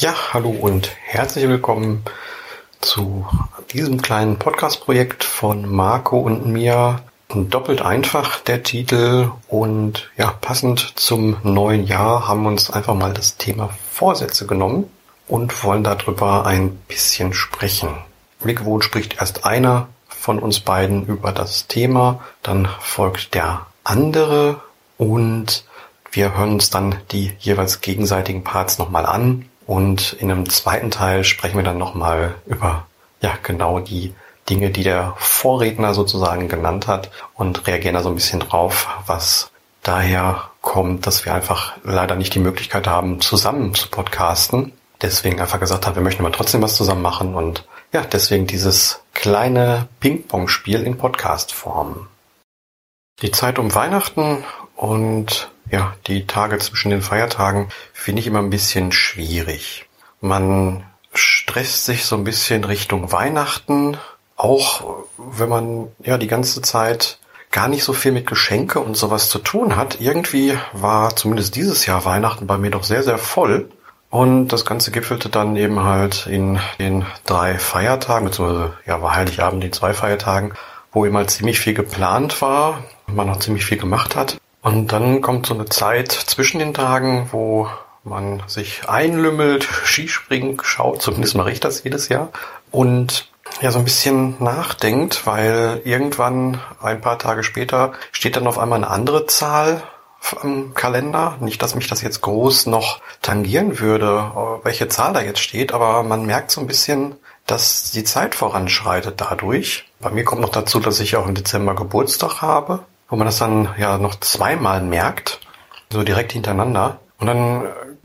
Ja, hallo und herzlich willkommen zu diesem kleinen Podcast-Projekt von Marco und mir. Doppelt einfach der Titel und ja, passend zum neuen Jahr haben wir uns einfach mal das Thema Vorsätze genommen und wollen darüber ein bisschen sprechen. Wie gewohnt spricht erst einer von uns beiden über das Thema, dann folgt der andere und wir hören uns dann die jeweils gegenseitigen Parts nochmal an und in einem zweiten Teil sprechen wir dann nochmal über ja genau die Dinge, die der Vorredner sozusagen genannt hat und reagieren da so ein bisschen drauf, was daher kommt, dass wir einfach leider nicht die Möglichkeit haben, zusammen zu podcasten. Deswegen einfach gesagt haben, wir möchten aber trotzdem was zusammen machen und ja, deswegen dieses kleine Ping-Pong-Spiel in Podcast-Form. Die Zeit um Weihnachten und ja, die Tage zwischen den Feiertagen finde ich immer ein bisschen schwierig. Man stresst sich so ein bisschen Richtung Weihnachten, auch wenn man ja die ganze Zeit gar nicht so viel mit Geschenke und sowas zu tun hat. Irgendwie war zumindest dieses Jahr Weihnachten bei mir doch sehr, sehr voll. Und das Ganze gipfelte dann eben halt in den drei Feiertagen, beziehungsweise ja, war Heiligabend in zwei Feiertagen, wo eben halt ziemlich viel geplant war, man noch ziemlich viel gemacht hat. Und dann kommt so eine Zeit zwischen den Tagen, wo man sich einlümmelt, Skispringen schaut, zumindest mache ich das jedes Jahr, und ja so ein bisschen nachdenkt, weil irgendwann ein paar Tage später steht dann auf einmal eine andere Zahl am Kalender. Nicht, dass mich das jetzt groß noch tangieren würde, welche Zahl da jetzt steht, aber man merkt so ein bisschen, dass die Zeit voranschreitet dadurch. Bei mir kommt noch dazu, dass ich auch im Dezember Geburtstag habe, wo man das dann ja noch zweimal merkt, so direkt hintereinander. Und dann,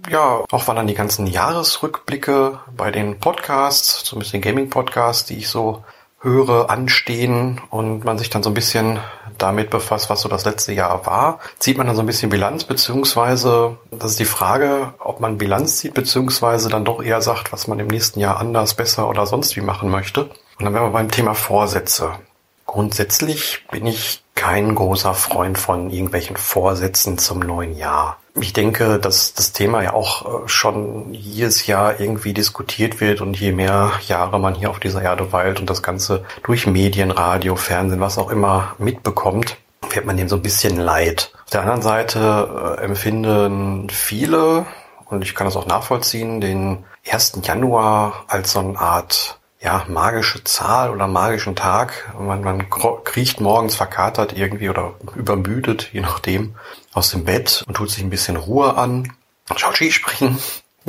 ja, auch weil dann die ganzen Jahresrückblicke bei den Podcasts, zumindest den Gaming-Podcasts, die ich so höre, anstehen und man sich dann so ein bisschen damit befasst, was so das letzte Jahr war, zieht man dann so ein bisschen Bilanz, beziehungsweise das ist die Frage, ob man Bilanz zieht, beziehungsweise dann doch eher sagt, was man im nächsten Jahr anders, besser oder sonst wie machen möchte. Und dann wären wir beim Thema Vorsätze. Grundsätzlich bin ich kein großer Freund von irgendwelchen Vorsätzen zum neuen Jahr. Ich denke, dass das Thema ja auch äh, schon jedes Jahr irgendwie diskutiert wird und je mehr Jahre man hier auf dieser Erde weilt und das Ganze durch Medien, Radio, Fernsehen, was auch immer mitbekommt, wird man dem so ein bisschen leid. Auf der anderen Seite äh, empfinden viele, und ich kann das auch nachvollziehen, den 1. Januar als so eine Art ja, magische Zahl oder magischen Tag. Man, man kriecht morgens verkatert irgendwie oder übermüdet, je nachdem, aus dem Bett und tut sich ein bisschen Ruhe an, schaut Skispringen.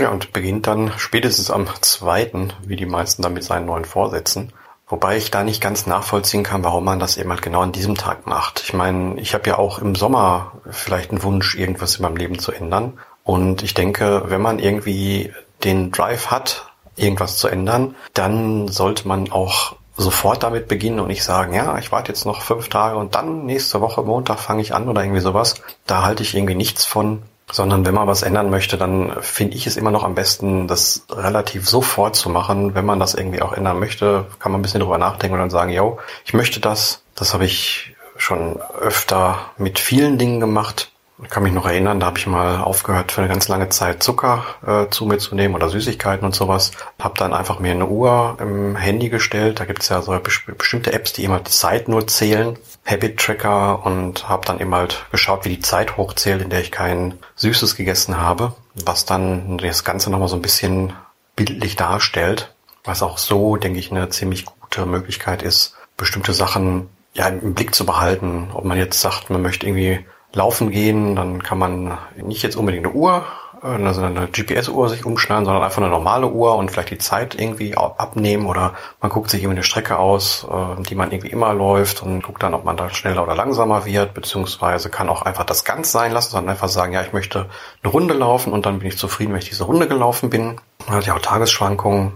Ja, und beginnt dann spätestens am zweiten, wie die meisten dann mit seinen neuen Vorsätzen. Wobei ich da nicht ganz nachvollziehen kann, warum man das eben halt genau an diesem Tag macht. Ich meine, ich habe ja auch im Sommer vielleicht einen Wunsch, irgendwas in meinem Leben zu ändern. Und ich denke, wenn man irgendwie den Drive hat, irgendwas zu ändern, dann sollte man auch sofort damit beginnen und nicht sagen, ja, ich warte jetzt noch fünf Tage und dann nächste Woche Montag fange ich an oder irgendwie sowas. Da halte ich irgendwie nichts von, sondern wenn man was ändern möchte, dann finde ich es immer noch am besten, das relativ sofort zu machen. Wenn man das irgendwie auch ändern möchte, kann man ein bisschen drüber nachdenken und dann sagen, yo, ich möchte das. Das habe ich schon öfter mit vielen Dingen gemacht. Ich kann mich noch erinnern, da habe ich mal aufgehört, für eine ganz lange Zeit Zucker äh, zu mir zu nehmen oder Süßigkeiten und sowas. Habe dann einfach mir eine Uhr im Handy gestellt. Da gibt es ja so bestimmte Apps, die immer die Zeit nur zählen. Habit Tracker und habe dann eben halt geschaut, wie die Zeit hochzählt, in der ich kein Süßes gegessen habe. Was dann das Ganze nochmal so ein bisschen bildlich darstellt. Was auch so, denke ich, eine ziemlich gute Möglichkeit ist, bestimmte Sachen ja im Blick zu behalten. Ob man jetzt sagt, man möchte irgendwie laufen gehen, dann kann man nicht jetzt unbedingt eine Uhr, also eine GPS-Uhr sich umschneiden, sondern einfach eine normale Uhr und vielleicht die Zeit irgendwie abnehmen oder man guckt sich irgendwie eine Strecke aus, äh, die man irgendwie immer läuft und guckt dann, ob man da schneller oder langsamer wird, beziehungsweise kann auch einfach das ganz sein lassen, sondern einfach sagen, ja, ich möchte eine Runde laufen und dann bin ich zufrieden, wenn ich diese Runde gelaufen bin. Man hat ja auch Tagesschwankungen,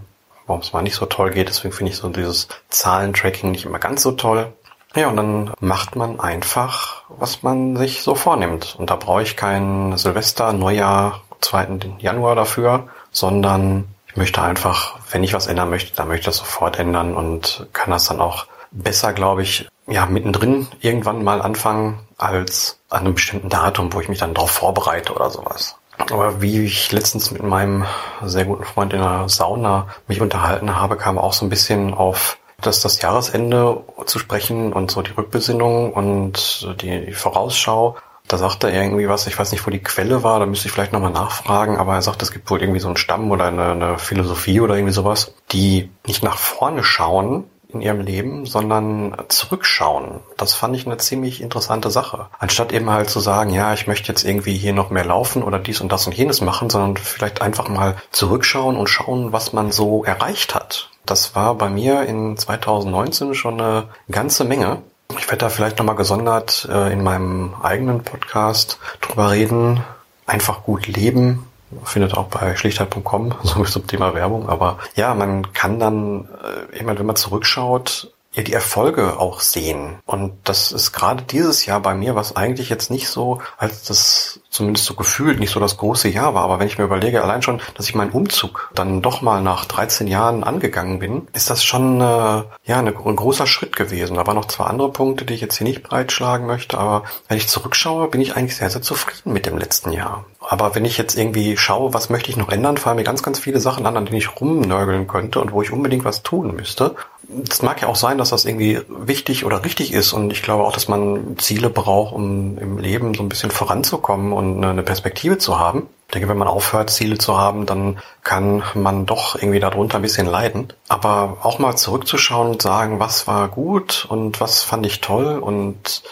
warum es mal nicht so toll geht, deswegen finde ich so dieses Zahlentracking nicht immer ganz so toll. Ja, und dann macht man einfach, was man sich so vornimmt. Und da brauche ich kein Silvester, Neujahr, 2. Januar dafür, sondern ich möchte einfach, wenn ich was ändern möchte, dann möchte ich das sofort ändern und kann das dann auch besser, glaube ich, ja, mittendrin irgendwann mal anfangen, als an einem bestimmten Datum, wo ich mich dann darauf vorbereite oder sowas. Aber wie ich letztens mit meinem sehr guten Freund in der Sauna mich unterhalten habe, kam auch so ein bisschen auf das, das Jahresende zu sprechen und so die Rückbesinnung und die, die Vorausschau. Da sagte er irgendwie was, ich weiß nicht, wo die Quelle war, da müsste ich vielleicht nochmal nachfragen, aber er sagt, es gibt wohl irgendwie so einen Stamm oder eine, eine Philosophie oder irgendwie sowas, die nicht nach vorne schauen, in ihrem Leben, sondern zurückschauen. Das fand ich eine ziemlich interessante Sache. Anstatt eben halt zu sagen, ja, ich möchte jetzt irgendwie hier noch mehr laufen oder dies und das und jenes machen, sondern vielleicht einfach mal zurückschauen und schauen, was man so erreicht hat. Das war bei mir in 2019 schon eine ganze Menge. Ich werde da vielleicht nochmal gesondert äh, in meinem eigenen Podcast drüber reden. Einfach gut leben, findet auch bei schlichtheit.com, so zum Thema Werbung. Aber ja, man kann dann äh, immer, wenn man zurückschaut, ja die Erfolge auch sehen. Und das ist gerade dieses Jahr bei mir, was eigentlich jetzt nicht so, als das zumindest so gefühlt nicht so das große Jahr war. Aber wenn ich mir überlege, allein schon, dass ich meinen Umzug dann doch mal nach 13 Jahren angegangen bin, ist das schon äh, ja eine, ein großer Schritt gewesen. Da waren noch zwei andere Punkte, die ich jetzt hier nicht breitschlagen möchte. Aber wenn ich zurückschaue, bin ich eigentlich sehr, sehr zufrieden mit dem letzten Jahr. Aber wenn ich jetzt irgendwie schaue, was möchte ich noch ändern, fallen mir ganz, ganz viele Sachen an, an denen ich rumnörgeln könnte und wo ich unbedingt was tun müsste. Es mag ja auch sein, dass das irgendwie wichtig oder richtig ist und ich glaube auch, dass man Ziele braucht, um im Leben so ein bisschen voranzukommen und eine Perspektive zu haben. Ich denke, wenn man aufhört, Ziele zu haben, dann kann man doch irgendwie darunter ein bisschen leiden. Aber auch mal zurückzuschauen und sagen, was war gut und was fand ich toll und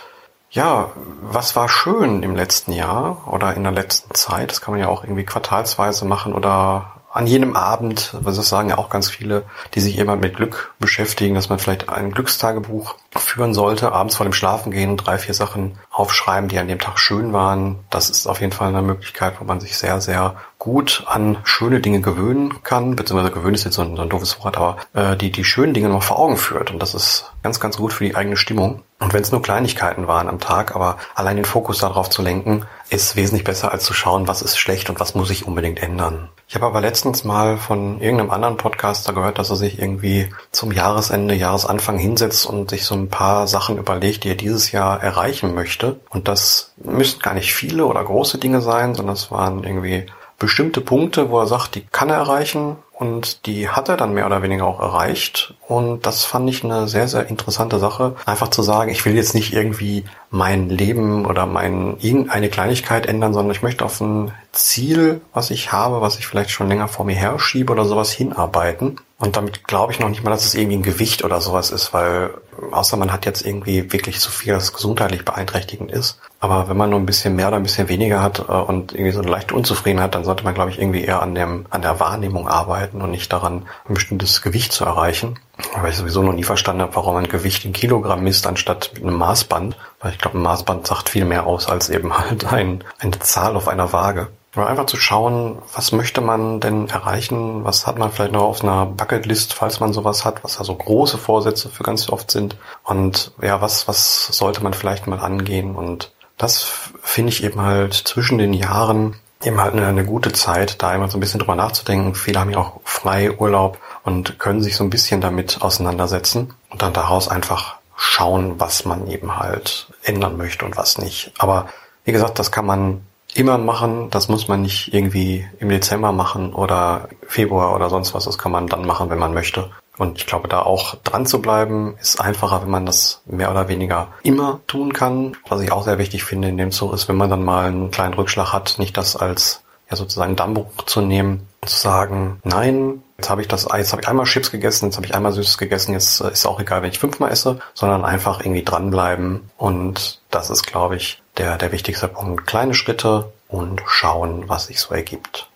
ja, was war schön im letzten Jahr oder in der letzten Zeit? Das kann man ja auch irgendwie quartalsweise machen oder an jenem Abend, was das sagen ja auch ganz viele, die sich immer mit Glück beschäftigen, dass man vielleicht ein Glückstagebuch führen sollte, abends vor dem Schlafengehen drei, vier Sachen aufschreiben, die an dem Tag schön waren. Das ist auf jeden Fall eine Möglichkeit, wo man sich sehr, sehr gut an schöne Dinge gewöhnen kann, beziehungsweise gewöhnen ist jetzt so ein, so ein doofes Wort, aber äh, die die schönen Dinge noch vor Augen führt. Und das ist ganz, ganz gut für die eigene Stimmung. Und wenn es nur Kleinigkeiten waren am Tag, aber allein den Fokus darauf zu lenken, ist wesentlich besser, als zu schauen, was ist schlecht und was muss ich unbedingt ändern. Ich habe aber letztens mal von irgendeinem anderen Podcaster gehört, dass er sich irgendwie zum Jahresende, Jahresanfang hinsetzt und sich so ein paar Sachen überlegt, die er dieses Jahr erreichen möchte. Und das müssen gar nicht viele oder große Dinge sein, sondern es waren irgendwie bestimmte Punkte, wo er sagt, die kann er erreichen und die hat er dann mehr oder weniger auch erreicht. Und das fand ich eine sehr, sehr interessante Sache. Einfach zu sagen, ich will jetzt nicht irgendwie mein Leben oder mein irgendeine Kleinigkeit ändern, sondern ich möchte auf ein Ziel, was ich habe, was ich vielleicht schon länger vor mir herschiebe oder sowas hinarbeiten. Und damit glaube ich noch nicht mal, dass es irgendwie ein Gewicht oder sowas ist, weil außer man hat jetzt irgendwie wirklich so viel, dass es gesundheitlich beeinträchtigend ist. Aber wenn man nur ein bisschen mehr oder ein bisschen weniger hat äh, und irgendwie so eine leichte Unzufriedenheit, dann sollte man, glaube ich, irgendwie eher an dem, an der Wahrnehmung arbeiten und nicht daran, ein bestimmtes Gewicht zu erreichen. Weil ich sowieso noch nie verstanden habe, warum man Gewicht in Kilogramm misst, anstatt mit einem Maßband. Weil ich glaube, ein Maßband sagt viel mehr aus als eben halt ein, eine Zahl auf einer Waage. Einfach zu schauen, was möchte man denn erreichen, was hat man vielleicht noch auf einer Bucketlist, falls man sowas hat, was also große Vorsätze für ganz oft sind und ja, was, was sollte man vielleicht mal angehen und das finde ich eben halt zwischen den Jahren eben halt eine, eine, gute Zeit, da immer so ein bisschen drüber nachzudenken. Viele haben ja auch frei Urlaub und können sich so ein bisschen damit auseinandersetzen und dann daraus einfach schauen, was man eben halt ändern möchte und was nicht. Aber wie gesagt, das kann man immer machen. Das muss man nicht irgendwie im Dezember machen oder Februar oder sonst was. Das kann man dann machen, wenn man möchte. Und ich glaube, da auch dran zu bleiben, ist einfacher, wenn man das mehr oder weniger immer tun kann. Was ich auch sehr wichtig finde in dem Zug ist, wenn man dann mal einen kleinen Rückschlag hat, nicht das als ja sozusagen Dammbruch zu nehmen und zu sagen, nein, jetzt habe ich das, jetzt habe ich einmal Chips gegessen, jetzt habe ich einmal Süßes gegessen, jetzt ist auch egal, wenn ich fünfmal esse, sondern einfach irgendwie dranbleiben. Und das ist, glaube ich, der, der wichtigste Punkt. Kleine Schritte und schauen, was sich so ergibt.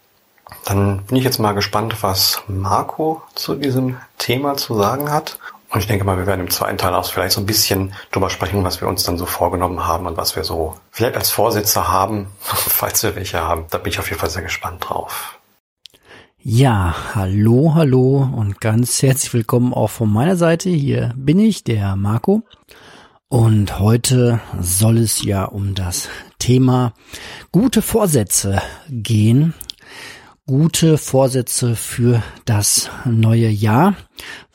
Dann bin ich jetzt mal gespannt, was Marco zu diesem Thema zu sagen hat. Und ich denke mal, wir werden im zweiten Teil auch vielleicht so ein bisschen drüber sprechen, was wir uns dann so vorgenommen haben und was wir so vielleicht als Vorsätze haben, falls wir welche haben. Da bin ich auf jeden Fall sehr gespannt drauf. Ja, hallo, hallo und ganz herzlich willkommen auch von meiner Seite. Hier bin ich, der Marco. Und heute soll es ja um das Thema gute Vorsätze gehen. Gute Vorsätze für das neue Jahr,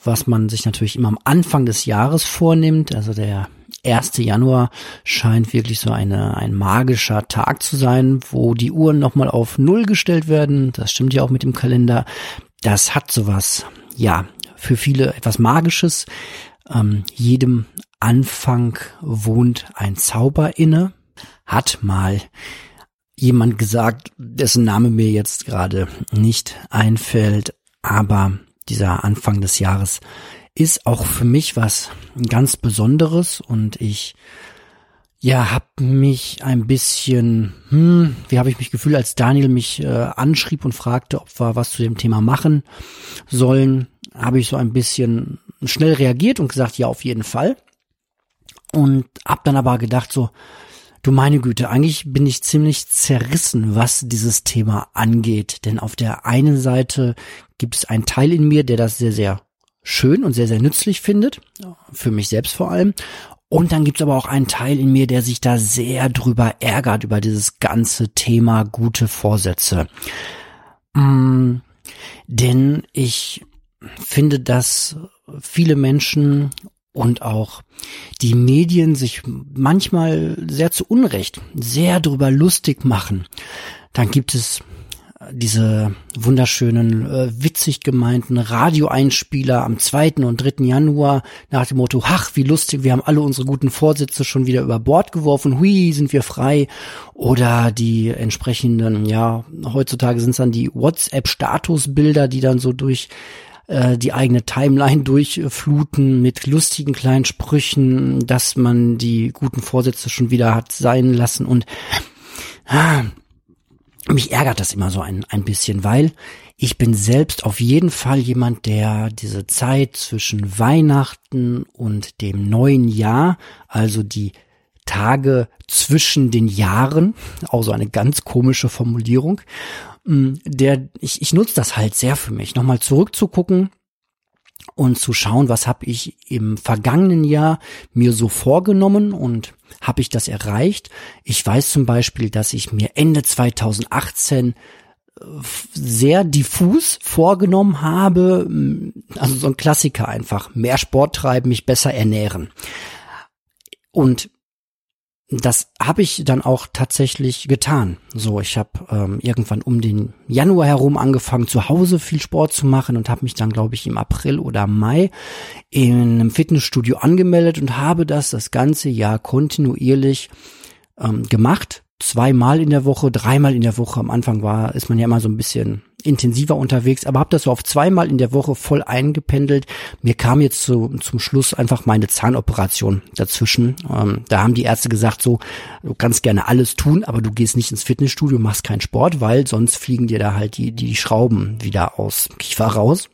was man sich natürlich immer am Anfang des Jahres vornimmt. Also der 1. Januar scheint wirklich so eine, ein magischer Tag zu sein, wo die Uhren nochmal auf Null gestellt werden. Das stimmt ja auch mit dem Kalender. Das hat sowas, ja, für viele etwas Magisches. Ähm, jedem Anfang wohnt ein Zauber inne. Hat mal jemand gesagt, dessen Name mir jetzt gerade nicht einfällt, aber dieser Anfang des Jahres ist auch für mich was ganz Besonderes und ich ja, hab mich ein bisschen, hm, wie habe ich mich gefühlt, als Daniel mich äh, anschrieb und fragte, ob wir was zu dem Thema machen sollen, habe ich so ein bisschen schnell reagiert und gesagt, ja, auf jeden Fall. Und hab dann aber gedacht so, du meine Güte, eigentlich bin ich ziemlich zerrissen, was dieses Thema angeht. Denn auf der einen Seite gibt es einen Teil in mir, der das sehr, sehr schön und sehr, sehr nützlich findet, für mich selbst vor allem. Und dann gibt's aber auch einen Teil in mir, der sich da sehr drüber ärgert, über dieses ganze Thema gute Vorsätze. Mm, denn ich finde, dass viele Menschen und auch die Medien sich manchmal sehr zu Unrecht sehr drüber lustig machen. Dann gibt es diese wunderschönen, äh, witzig gemeinten Radioeinspieler am 2. und 3. Januar nach dem Motto, ach, wie lustig, wir haben alle unsere guten Vorsätze schon wieder über Bord geworfen, hui, sind wir frei. Oder die entsprechenden, ja, heutzutage sind es dann die WhatsApp-Statusbilder, die dann so durch äh, die eigene Timeline durchfluten mit lustigen kleinen Sprüchen, dass man die guten Vorsätze schon wieder hat sein lassen. Und ah, mich ärgert das immer so ein, ein bisschen, weil ich bin selbst auf jeden Fall jemand, der diese Zeit zwischen Weihnachten und dem neuen Jahr, also die Tage zwischen den Jahren, also eine ganz komische Formulierung, der ich, ich nutze das halt sehr für mich, nochmal zurückzugucken und zu schauen, was habe ich im vergangenen Jahr mir so vorgenommen und habe ich das erreicht? Ich weiß zum Beispiel, dass ich mir Ende 2018 äh, sehr diffus vorgenommen habe, also so ein Klassiker einfach, mehr Sport treiben, mich besser ernähren. Und das habe ich dann auch tatsächlich getan. So, ich habe ähm, irgendwann um den Januar herum angefangen, zu Hause viel Sport zu machen und habe mich dann, glaube ich, im April oder Mai in einem Fitnessstudio angemeldet und habe das das ganze Jahr kontinuierlich ähm, gemacht. Zweimal in der Woche, dreimal in der Woche. Am Anfang war, ist man ja immer so ein bisschen intensiver unterwegs, aber habe das so auf zweimal in der Woche voll eingependelt. Mir kam jetzt so, zum Schluss einfach meine Zahnoperation dazwischen. Ähm, da haben die Ärzte gesagt, so, du kannst gerne alles tun, aber du gehst nicht ins Fitnessstudio, machst keinen Sport, weil sonst fliegen dir da halt die, die Schrauben wieder aus Kiefer raus.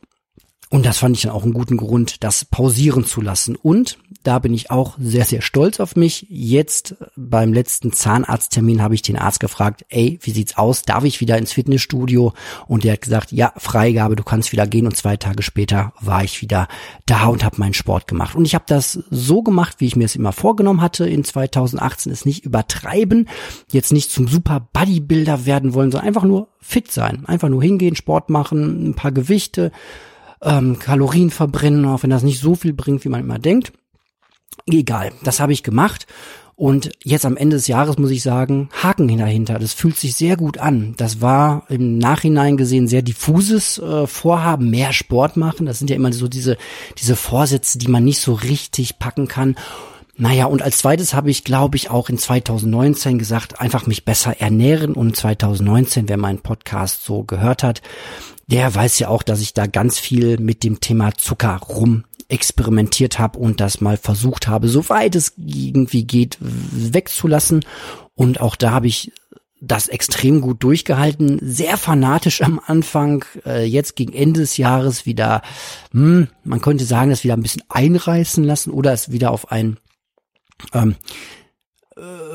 Und das fand ich dann auch einen guten Grund, das pausieren zu lassen. Und da bin ich auch sehr, sehr stolz auf mich. Jetzt beim letzten Zahnarzttermin habe ich den Arzt gefragt, ey, wie sieht's aus? Darf ich wieder ins Fitnessstudio? Und der hat gesagt, ja, Freigabe, du kannst wieder gehen. Und zwei Tage später war ich wieder da und habe meinen Sport gemacht. Und ich habe das so gemacht, wie ich mir es immer vorgenommen hatte in 2018, es nicht übertreiben, jetzt nicht zum super Bodybuilder werden wollen, sondern einfach nur fit sein. Einfach nur hingehen, Sport machen, ein paar Gewichte, ähm, Kalorien verbrennen, auch wenn das nicht so viel bringt, wie man immer denkt. Egal, das habe ich gemacht. Und jetzt am Ende des Jahres muss ich sagen, Haken dahinter. Das fühlt sich sehr gut an. Das war im Nachhinein gesehen sehr diffuses äh, Vorhaben, mehr Sport machen. Das sind ja immer so diese, diese Vorsätze, die man nicht so richtig packen kann. Naja, und als zweites habe ich, glaube ich, auch in 2019 gesagt, einfach mich besser ernähren. Und 2019, wer meinen Podcast so gehört hat, der weiß ja auch, dass ich da ganz viel mit dem Thema Zucker rum experimentiert habe und das mal versucht habe, soweit es irgendwie geht, wegzulassen. Und auch da habe ich das extrem gut durchgehalten, sehr fanatisch am Anfang, äh, jetzt gegen Ende des Jahres wieder, hm, man könnte sagen, das wieder ein bisschen einreißen lassen oder es wieder auf ein ähm,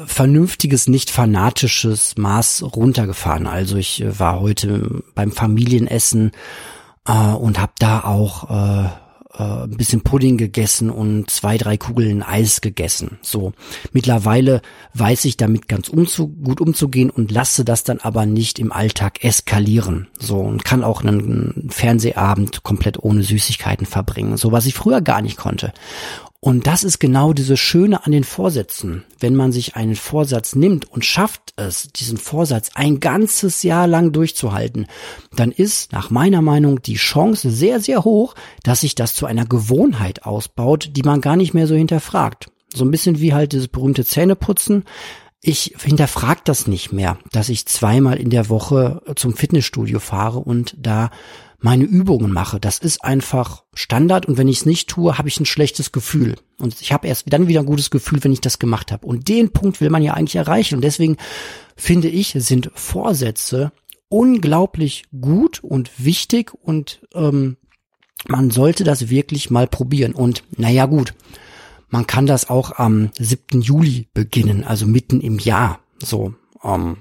vernünftiges, nicht fanatisches Maß runtergefahren. Also ich äh, war heute beim Familienessen äh, und habe da auch äh, äh, ein bisschen Pudding gegessen und zwei, drei Kugeln Eis gegessen. So. Mittlerweile weiß ich damit ganz umzu gut umzugehen und lasse das dann aber nicht im Alltag eskalieren. So. Und kann auch einen Fernsehabend komplett ohne Süßigkeiten verbringen. So, was ich früher gar nicht konnte. Und das ist genau diese Schöne an den Vorsätzen. Wenn man sich einen Vorsatz nimmt und schafft es, diesen Vorsatz ein ganzes Jahr lang durchzuhalten, dann ist nach meiner Meinung die Chance sehr, sehr hoch, dass sich das zu einer Gewohnheit ausbaut, die man gar nicht mehr so hinterfragt. So ein bisschen wie halt dieses berühmte Zähneputzen. Ich hinterfrage das nicht mehr, dass ich zweimal in der Woche zum Fitnessstudio fahre und da meine Übungen mache. Das ist einfach Standard und wenn ich es nicht tue, habe ich ein schlechtes Gefühl. Und ich habe erst dann wieder ein gutes Gefühl, wenn ich das gemacht habe. Und den Punkt will man ja eigentlich erreichen. Und deswegen finde ich, sind Vorsätze unglaublich gut und wichtig und ähm, man sollte das wirklich mal probieren. Und naja gut, man kann das auch am 7. Juli beginnen, also mitten im Jahr. So, ähm,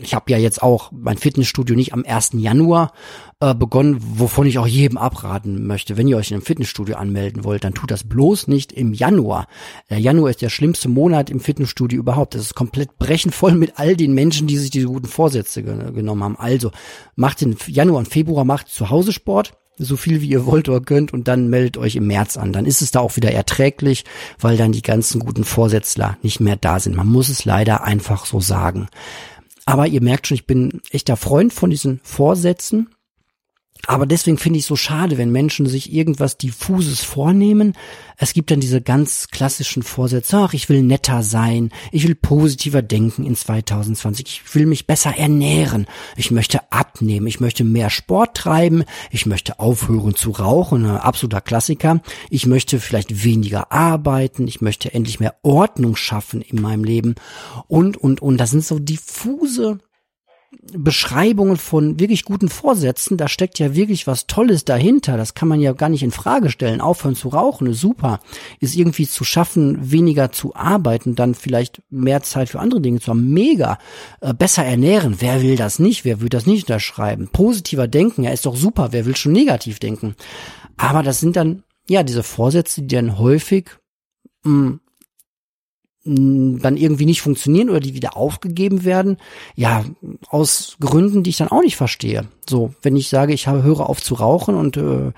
ich habe ja jetzt auch mein Fitnessstudio nicht am 1. Januar äh, begonnen, wovon ich auch jedem abraten möchte. Wenn ihr euch in einem Fitnessstudio anmelden wollt, dann tut das bloß nicht im Januar. Der Januar ist der schlimmste Monat im Fitnessstudio überhaupt. Das ist komplett brechenvoll mit all den Menschen, die sich diese guten Vorsätze ge genommen haben. Also macht den Januar und Februar macht zu Hause Sport so viel wie ihr wollt oder könnt und dann meldet euch im März an. Dann ist es da auch wieder erträglich, weil dann die ganzen guten Vorsätzler nicht mehr da sind. Man muss es leider einfach so sagen. Aber ihr merkt schon, ich bin echter Freund von diesen Vorsätzen. Aber deswegen finde ich es so schade, wenn Menschen sich irgendwas diffuses vornehmen. Es gibt dann diese ganz klassischen Vorsätze, ach, ich will netter sein, ich will positiver denken in 2020, ich will mich besser ernähren, ich möchte abnehmen, ich möchte mehr Sport treiben, ich möchte aufhören zu rauchen, ein absoluter Klassiker, ich möchte vielleicht weniger arbeiten, ich möchte endlich mehr Ordnung schaffen in meinem Leben und, und, und. Das sind so diffuse Beschreibungen von wirklich guten Vorsätzen, da steckt ja wirklich was Tolles dahinter. Das kann man ja gar nicht in Frage stellen. Aufhören zu rauchen ist super. Ist irgendwie zu schaffen, weniger zu arbeiten, dann vielleicht mehr Zeit für andere Dinge zu haben. Mega. Äh, besser ernähren. Wer will das nicht? Wer will das nicht unterschreiben? Positiver denken. Ja, ist doch super. Wer will schon negativ denken? Aber das sind dann, ja, diese Vorsätze, die dann häufig mh, hm, dann irgendwie nicht funktionieren oder die wieder aufgegeben werden, ja, aus Gründen, die ich dann auch nicht verstehe. So, wenn ich sage, ich höre auf zu rauchen und äh, äh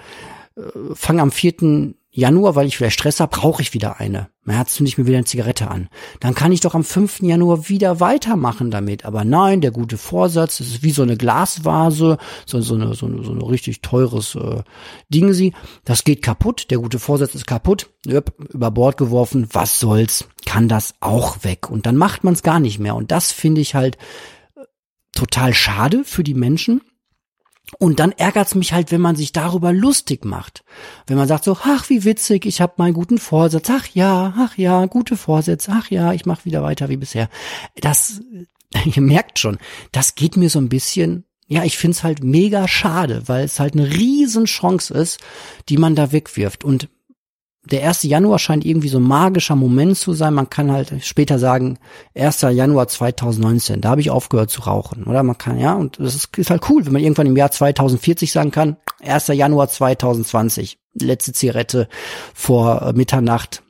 fange am 4. Januar, weil ich vielleicht Stress habe, brauche ich wieder eine. März zünde ich mir wieder eine Zigarette an. Dann kann ich doch am 5. Januar wieder weitermachen damit. Aber nein, der gute Vorsatz, das ist wie so eine Glasvase, so, so, eine, so, eine, so eine richtig teures äh, Ding sie. Das geht kaputt, der gute Vorsatz ist kaputt, Jöp, über Bord geworfen, was soll's, kann das auch weg. Und dann macht man es gar nicht mehr. Und das finde ich halt äh, total schade für die Menschen und dann ärgert's mich halt, wenn man sich darüber lustig macht. Wenn man sagt so, ach, wie witzig, ich habe meinen guten Vorsatz, ach ja, ach ja, gute Vorsätze, ach ja, ich mache wieder weiter wie bisher. Das, ihr merkt schon, das geht mir so ein bisschen, ja, ich find's halt mega schade, weil es halt eine Riesenchance ist, die man da wegwirft. Und der 1. Januar scheint irgendwie so ein magischer Moment zu sein. Man kann halt später sagen, 1. Januar 2019, da habe ich aufgehört zu rauchen. Oder man kann, ja, und das ist, ist halt cool, wenn man irgendwann im Jahr 2040 sagen kann, 1. Januar 2020, letzte Zigarette vor äh, Mitternacht.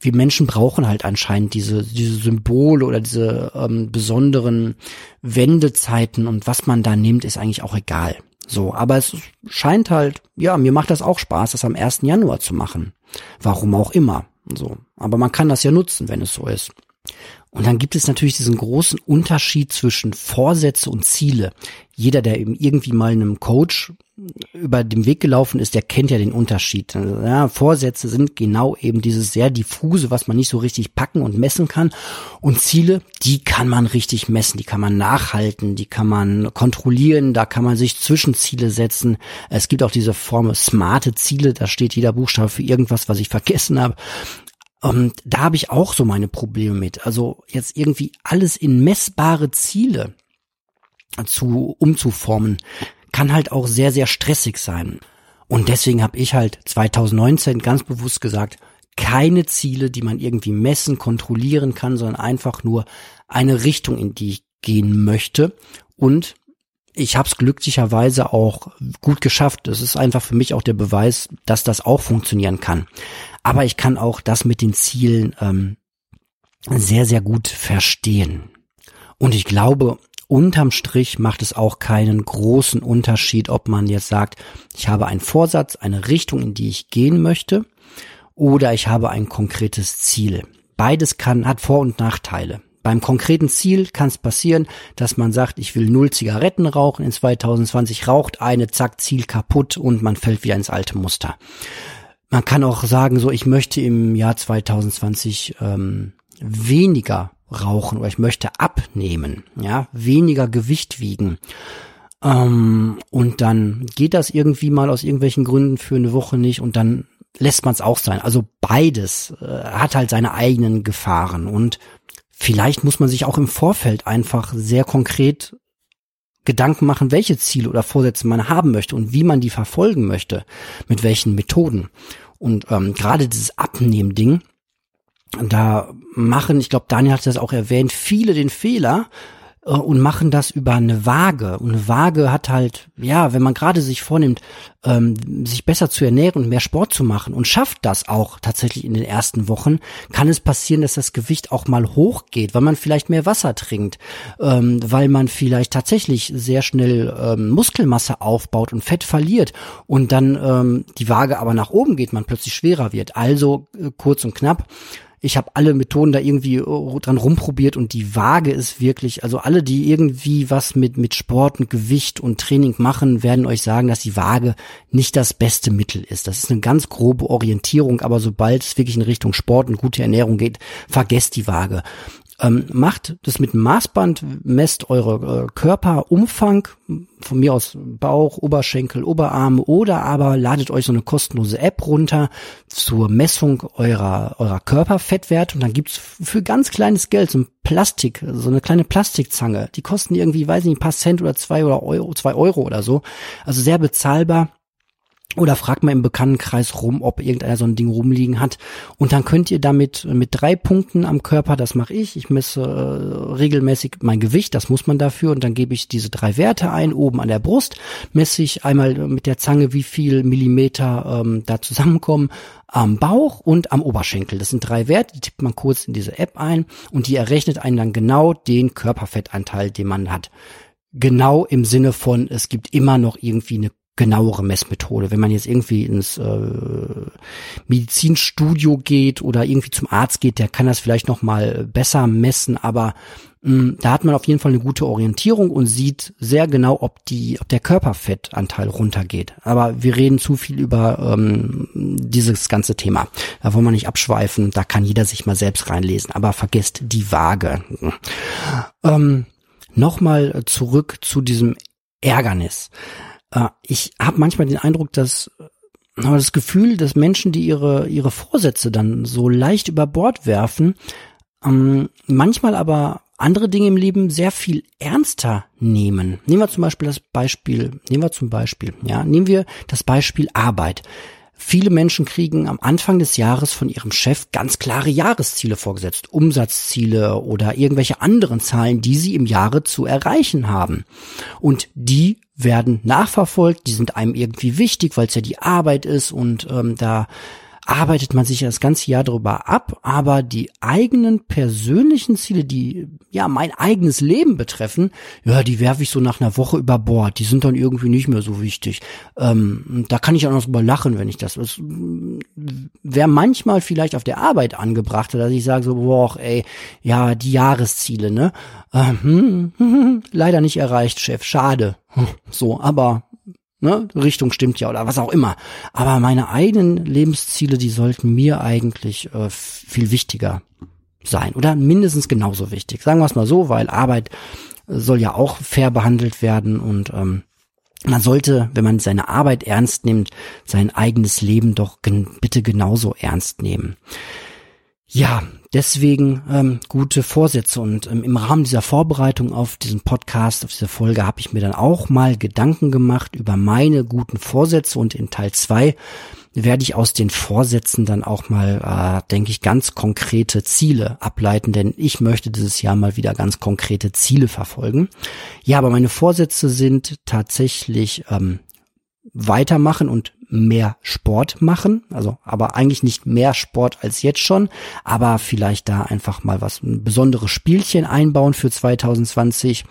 Wir Menschen brauchen halt anscheinend diese, diese Symbole oder diese ähm, besonderen Wendezeiten und was man da nimmt, ist eigentlich auch egal. So, aber es scheint halt, ja, mir macht das auch Spaß, das am 1. Januar zu machen. Warum auch immer. So. Aber man kann das ja nutzen, wenn es so ist. Und dann gibt es natürlich diesen großen Unterschied zwischen Vorsätze und Ziele. Jeder, der eben irgendwie mal einem Coach über den Weg gelaufen ist, der kennt ja den Unterschied. Ja, Vorsätze sind genau eben dieses sehr diffuse, was man nicht so richtig packen und messen kann. Und Ziele, die kann man richtig messen, die kann man nachhalten, die kann man kontrollieren, da kann man sich Zwischenziele setzen. Es gibt auch diese Form smarte Ziele, da steht jeder Buchstabe für irgendwas, was ich vergessen habe. Und da habe ich auch so meine Probleme mit. Also jetzt irgendwie alles in messbare Ziele zu umzuformen, kann halt auch sehr, sehr stressig sein. Und deswegen habe ich halt 2019 ganz bewusst gesagt, keine Ziele, die man irgendwie messen, kontrollieren kann, sondern einfach nur eine Richtung, in die ich gehen möchte. Und ich habe es glücklicherweise auch gut geschafft. Das ist einfach für mich auch der Beweis, dass das auch funktionieren kann. Aber ich kann auch das mit den Zielen ähm, sehr, sehr gut verstehen. Und ich glaube, unterm Strich macht es auch keinen großen Unterschied, ob man jetzt sagt, ich habe einen Vorsatz, eine Richtung, in die ich gehen möchte. oder ich habe ein konkretes Ziel. Beides kann, hat Vor- und Nachteile. Beim konkreten Ziel kann es passieren, dass man sagt, ich will null Zigaretten rauchen in 2020, raucht eine, zack, Ziel kaputt und man fällt wieder ins alte Muster. Man kann auch sagen, so ich möchte im Jahr 2020 ähm, weniger rauchen oder ich möchte abnehmen, ja, weniger Gewicht wiegen. Ähm, und dann geht das irgendwie mal aus irgendwelchen Gründen für eine Woche nicht und dann lässt man es auch sein. Also beides äh, hat halt seine eigenen Gefahren und vielleicht muss man sich auch im Vorfeld einfach sehr konkret Gedanken machen, welche Ziele oder Vorsätze man haben möchte und wie man die verfolgen möchte, mit welchen Methoden. Und ähm, gerade dieses Abnehmen-Ding, da machen, ich glaube, Daniel hat das auch erwähnt, viele den Fehler, äh, und machen das über eine Waage. Und eine Waage hat halt, ja, wenn man gerade sich vornimmt, ähm, sich besser zu ernähren und mehr Sport zu machen und schafft das auch tatsächlich in den ersten Wochen, kann es passieren, dass das Gewicht auch mal hochgeht, weil man vielleicht mehr Wasser trinkt, ähm, weil man vielleicht tatsächlich sehr schnell ähm, Muskelmasse aufbaut und Fett verliert und dann ähm, die Waage aber nach oben geht, man plötzlich schwerer wird. Also äh, kurz und knapp, ich habe alle Methoden da irgendwie äh, dran rumprobiert und die Waage ist wirklich, also alle, die irgendwie was mit, mit Sport und Gewicht und Training machen, werden euch sagen, dass die Waage nicht das beste Mittel ist. Das ist eine ganz grobe Orientierung, aber sobald es wirklich in Richtung Sport und gute Ernährung geht, vergesst die Waage. Ähm, macht das mit Maßband, messt eure äh, Körperumfang, von mir aus Bauch, Oberschenkel, Oberarme oder aber ladet euch so eine kostenlose App runter zur Messung eurer, eurer Körperfettwerte und dann gibt's für ganz kleines Geld so ein Plastik, so eine kleine Plastikzange. Die kosten irgendwie, weiß nicht, ein paar Cent oder zwei oder Euro, zwei Euro oder so. Also sehr bezahlbar oder fragt mal im Bekanntenkreis rum, ob irgendeiner so ein Ding rumliegen hat. Und dann könnt ihr damit mit drei Punkten am Körper, das mache ich, ich messe äh, regelmäßig mein Gewicht, das muss man dafür. Und dann gebe ich diese drei Werte ein, oben an der Brust, messe ich einmal mit der Zange, wie viel Millimeter ähm, da zusammenkommen, am Bauch und am Oberschenkel. Das sind drei Werte, die tippt man kurz in diese App ein und die errechnet einen dann genau den Körperfettanteil, den man hat. Genau im Sinne von, es gibt immer noch irgendwie eine genauere Messmethode. Wenn man jetzt irgendwie ins äh, Medizinstudio geht oder irgendwie zum Arzt geht, der kann das vielleicht noch mal besser messen, aber mh, mm, da hat man auf jeden Fall eine gute Orientierung und sieht sehr genau, ob die, ob der Körperfettanteil runtergeht. Aber wir reden zu viel über ähm, dieses ganze Thema. Da wollen wir nicht abschweifen. Da kann jeder sich mal selbst reinlesen. Aber vergesst die Waage. Ähm, Nochmal zurück zu diesem Ärgernis. Äh, ich habe manchmal den Eindruck, dass aber das Gefühl, dass Menschen, die ihre ihre Vorsätze dann so leicht über Bord werfen, ähm, manchmal aber andere Dinge im Leben sehr viel ernster nehmen. Nehmen wir zum Beispiel das Beispiel, nehmen wir zum Beispiel, ja, nehmen wir das Beispiel Arbeit. Viele Menschen kriegen am Anfang des Jahres von ihrem Chef ganz klare Jahresziele vorgesetzt, Umsatzziele oder irgendwelche anderen Zahlen, die sie im Jahre zu erreichen haben. Und die werden nachverfolgt, die sind einem irgendwie wichtig, weil es ja die Arbeit ist und ähm, da arbeitet man sich das ganze Jahr darüber ab, aber die eigenen persönlichen Ziele, die ja mein eigenes Leben betreffen, ja, die werfe ich so nach einer Woche über Bord. Die sind dann irgendwie nicht mehr so wichtig. Ähm, da kann ich auch noch drüber lachen, wenn ich das. das Wäre manchmal vielleicht auf der Arbeit angebracht, dass ich sage so, boah, ey, ja, die Jahresziele, ne? Ähm, leider nicht erreicht, Chef, schade. So, aber ne, Richtung stimmt ja oder was auch immer. Aber meine eigenen Lebensziele, die sollten mir eigentlich äh, viel wichtiger sein oder mindestens genauso wichtig. Sagen wir es mal so, weil Arbeit soll ja auch fair behandelt werden und ähm, man sollte, wenn man seine Arbeit ernst nimmt, sein eigenes Leben doch gen bitte genauso ernst nehmen. Ja, deswegen ähm, gute Vorsätze. Und ähm, im Rahmen dieser Vorbereitung auf diesen Podcast, auf diese Folge, habe ich mir dann auch mal Gedanken gemacht über meine guten Vorsätze. Und in Teil zwei werde ich aus den Vorsätzen dann auch mal, äh, denke ich, ganz konkrete Ziele ableiten, denn ich möchte dieses Jahr mal wieder ganz konkrete Ziele verfolgen. Ja, aber meine Vorsätze sind tatsächlich ähm, weitermachen und mehr Sport machen, also aber eigentlich nicht mehr Sport als jetzt schon, aber vielleicht da einfach mal was ein besonderes Spielchen einbauen für 2020.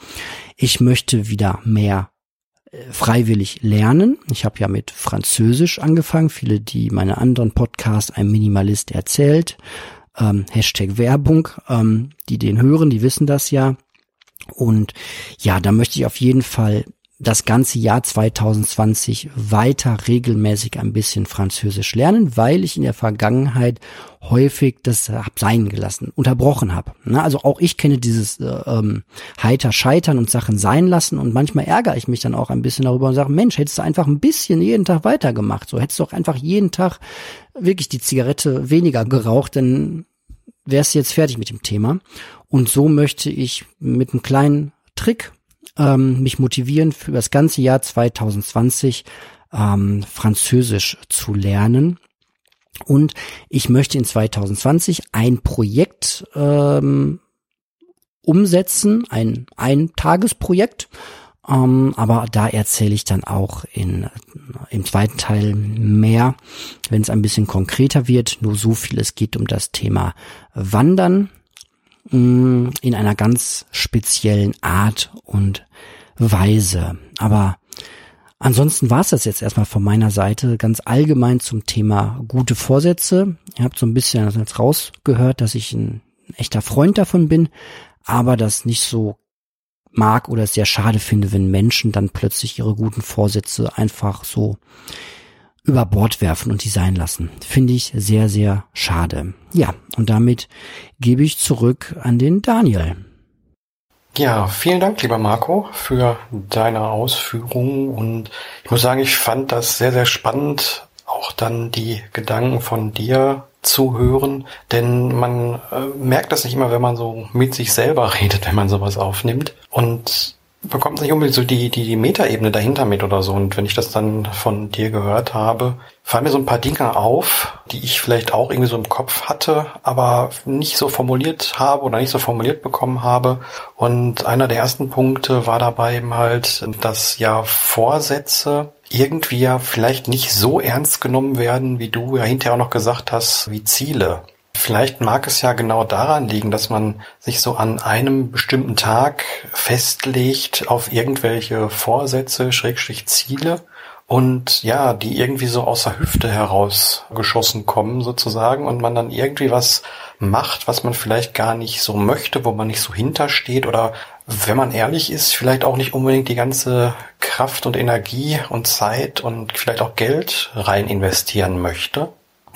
Ich möchte wieder mehr freiwillig lernen. Ich habe ja mit Französisch angefangen. Viele, die meine anderen Podcasts, ein Minimalist erzählt, ähm, Hashtag Werbung, ähm, die den hören, die wissen das ja. Und ja, da möchte ich auf jeden Fall das ganze Jahr 2020 weiter regelmäßig ein bisschen Französisch lernen, weil ich in der Vergangenheit häufig das hab sein gelassen, unterbrochen habe. Also auch ich kenne dieses äh, ähm, heiter Scheitern und Sachen sein lassen und manchmal ärgere ich mich dann auch ein bisschen darüber und sage, Mensch, hättest du einfach ein bisschen jeden Tag weitergemacht, so hättest du doch einfach jeden Tag wirklich die Zigarette weniger geraucht, dann wärst du jetzt fertig mit dem Thema. Und so möchte ich mit einem kleinen Trick ähm, mich motivieren, für das ganze Jahr 2020 ähm, Französisch zu lernen. Und ich möchte in 2020 ein Projekt ähm, umsetzen, ein Ein-Tagesprojekt. Ähm, aber da erzähle ich dann auch in, im zweiten Teil mehr, wenn es ein bisschen konkreter wird. Nur so viel, es geht um das Thema Wandern mh, in einer ganz speziellen Art und Weise. Aber ansonsten war es das jetzt erstmal von meiner Seite ganz allgemein zum Thema gute Vorsätze. Ihr habt so ein bisschen rausgehört, dass ich ein echter Freund davon bin, aber das nicht so mag oder sehr schade finde, wenn Menschen dann plötzlich ihre guten Vorsätze einfach so über Bord werfen und die sein lassen. Finde ich sehr, sehr schade. Ja, und damit gebe ich zurück an den Daniel. Ja, vielen Dank, lieber Marco, für deine Ausführungen und ich muss sagen, ich fand das sehr, sehr spannend, auch dann die Gedanken von dir zu hören, denn man äh, merkt das nicht immer, wenn man so mit sich selber redet, wenn man sowas aufnimmt und bekommt nicht unbedingt so die, die, die Metaebene dahinter mit oder so. Und wenn ich das dann von dir gehört habe, fallen mir so ein paar Dinge auf, die ich vielleicht auch irgendwie so im Kopf hatte, aber nicht so formuliert habe oder nicht so formuliert bekommen habe. Und einer der ersten Punkte war dabei eben halt, dass ja Vorsätze irgendwie ja vielleicht nicht so ernst genommen werden, wie du ja hinterher auch noch gesagt hast, wie Ziele. Vielleicht mag es ja genau daran liegen, dass man sich so an einem bestimmten Tag festlegt auf irgendwelche Vorsätze, Schrägstrich Ziele und ja, die irgendwie so aus der Hüfte herausgeschossen kommen sozusagen und man dann irgendwie was macht, was man vielleicht gar nicht so möchte, wo man nicht so hintersteht oder wenn man ehrlich ist, vielleicht auch nicht unbedingt die ganze Kraft und Energie und Zeit und vielleicht auch Geld rein investieren möchte.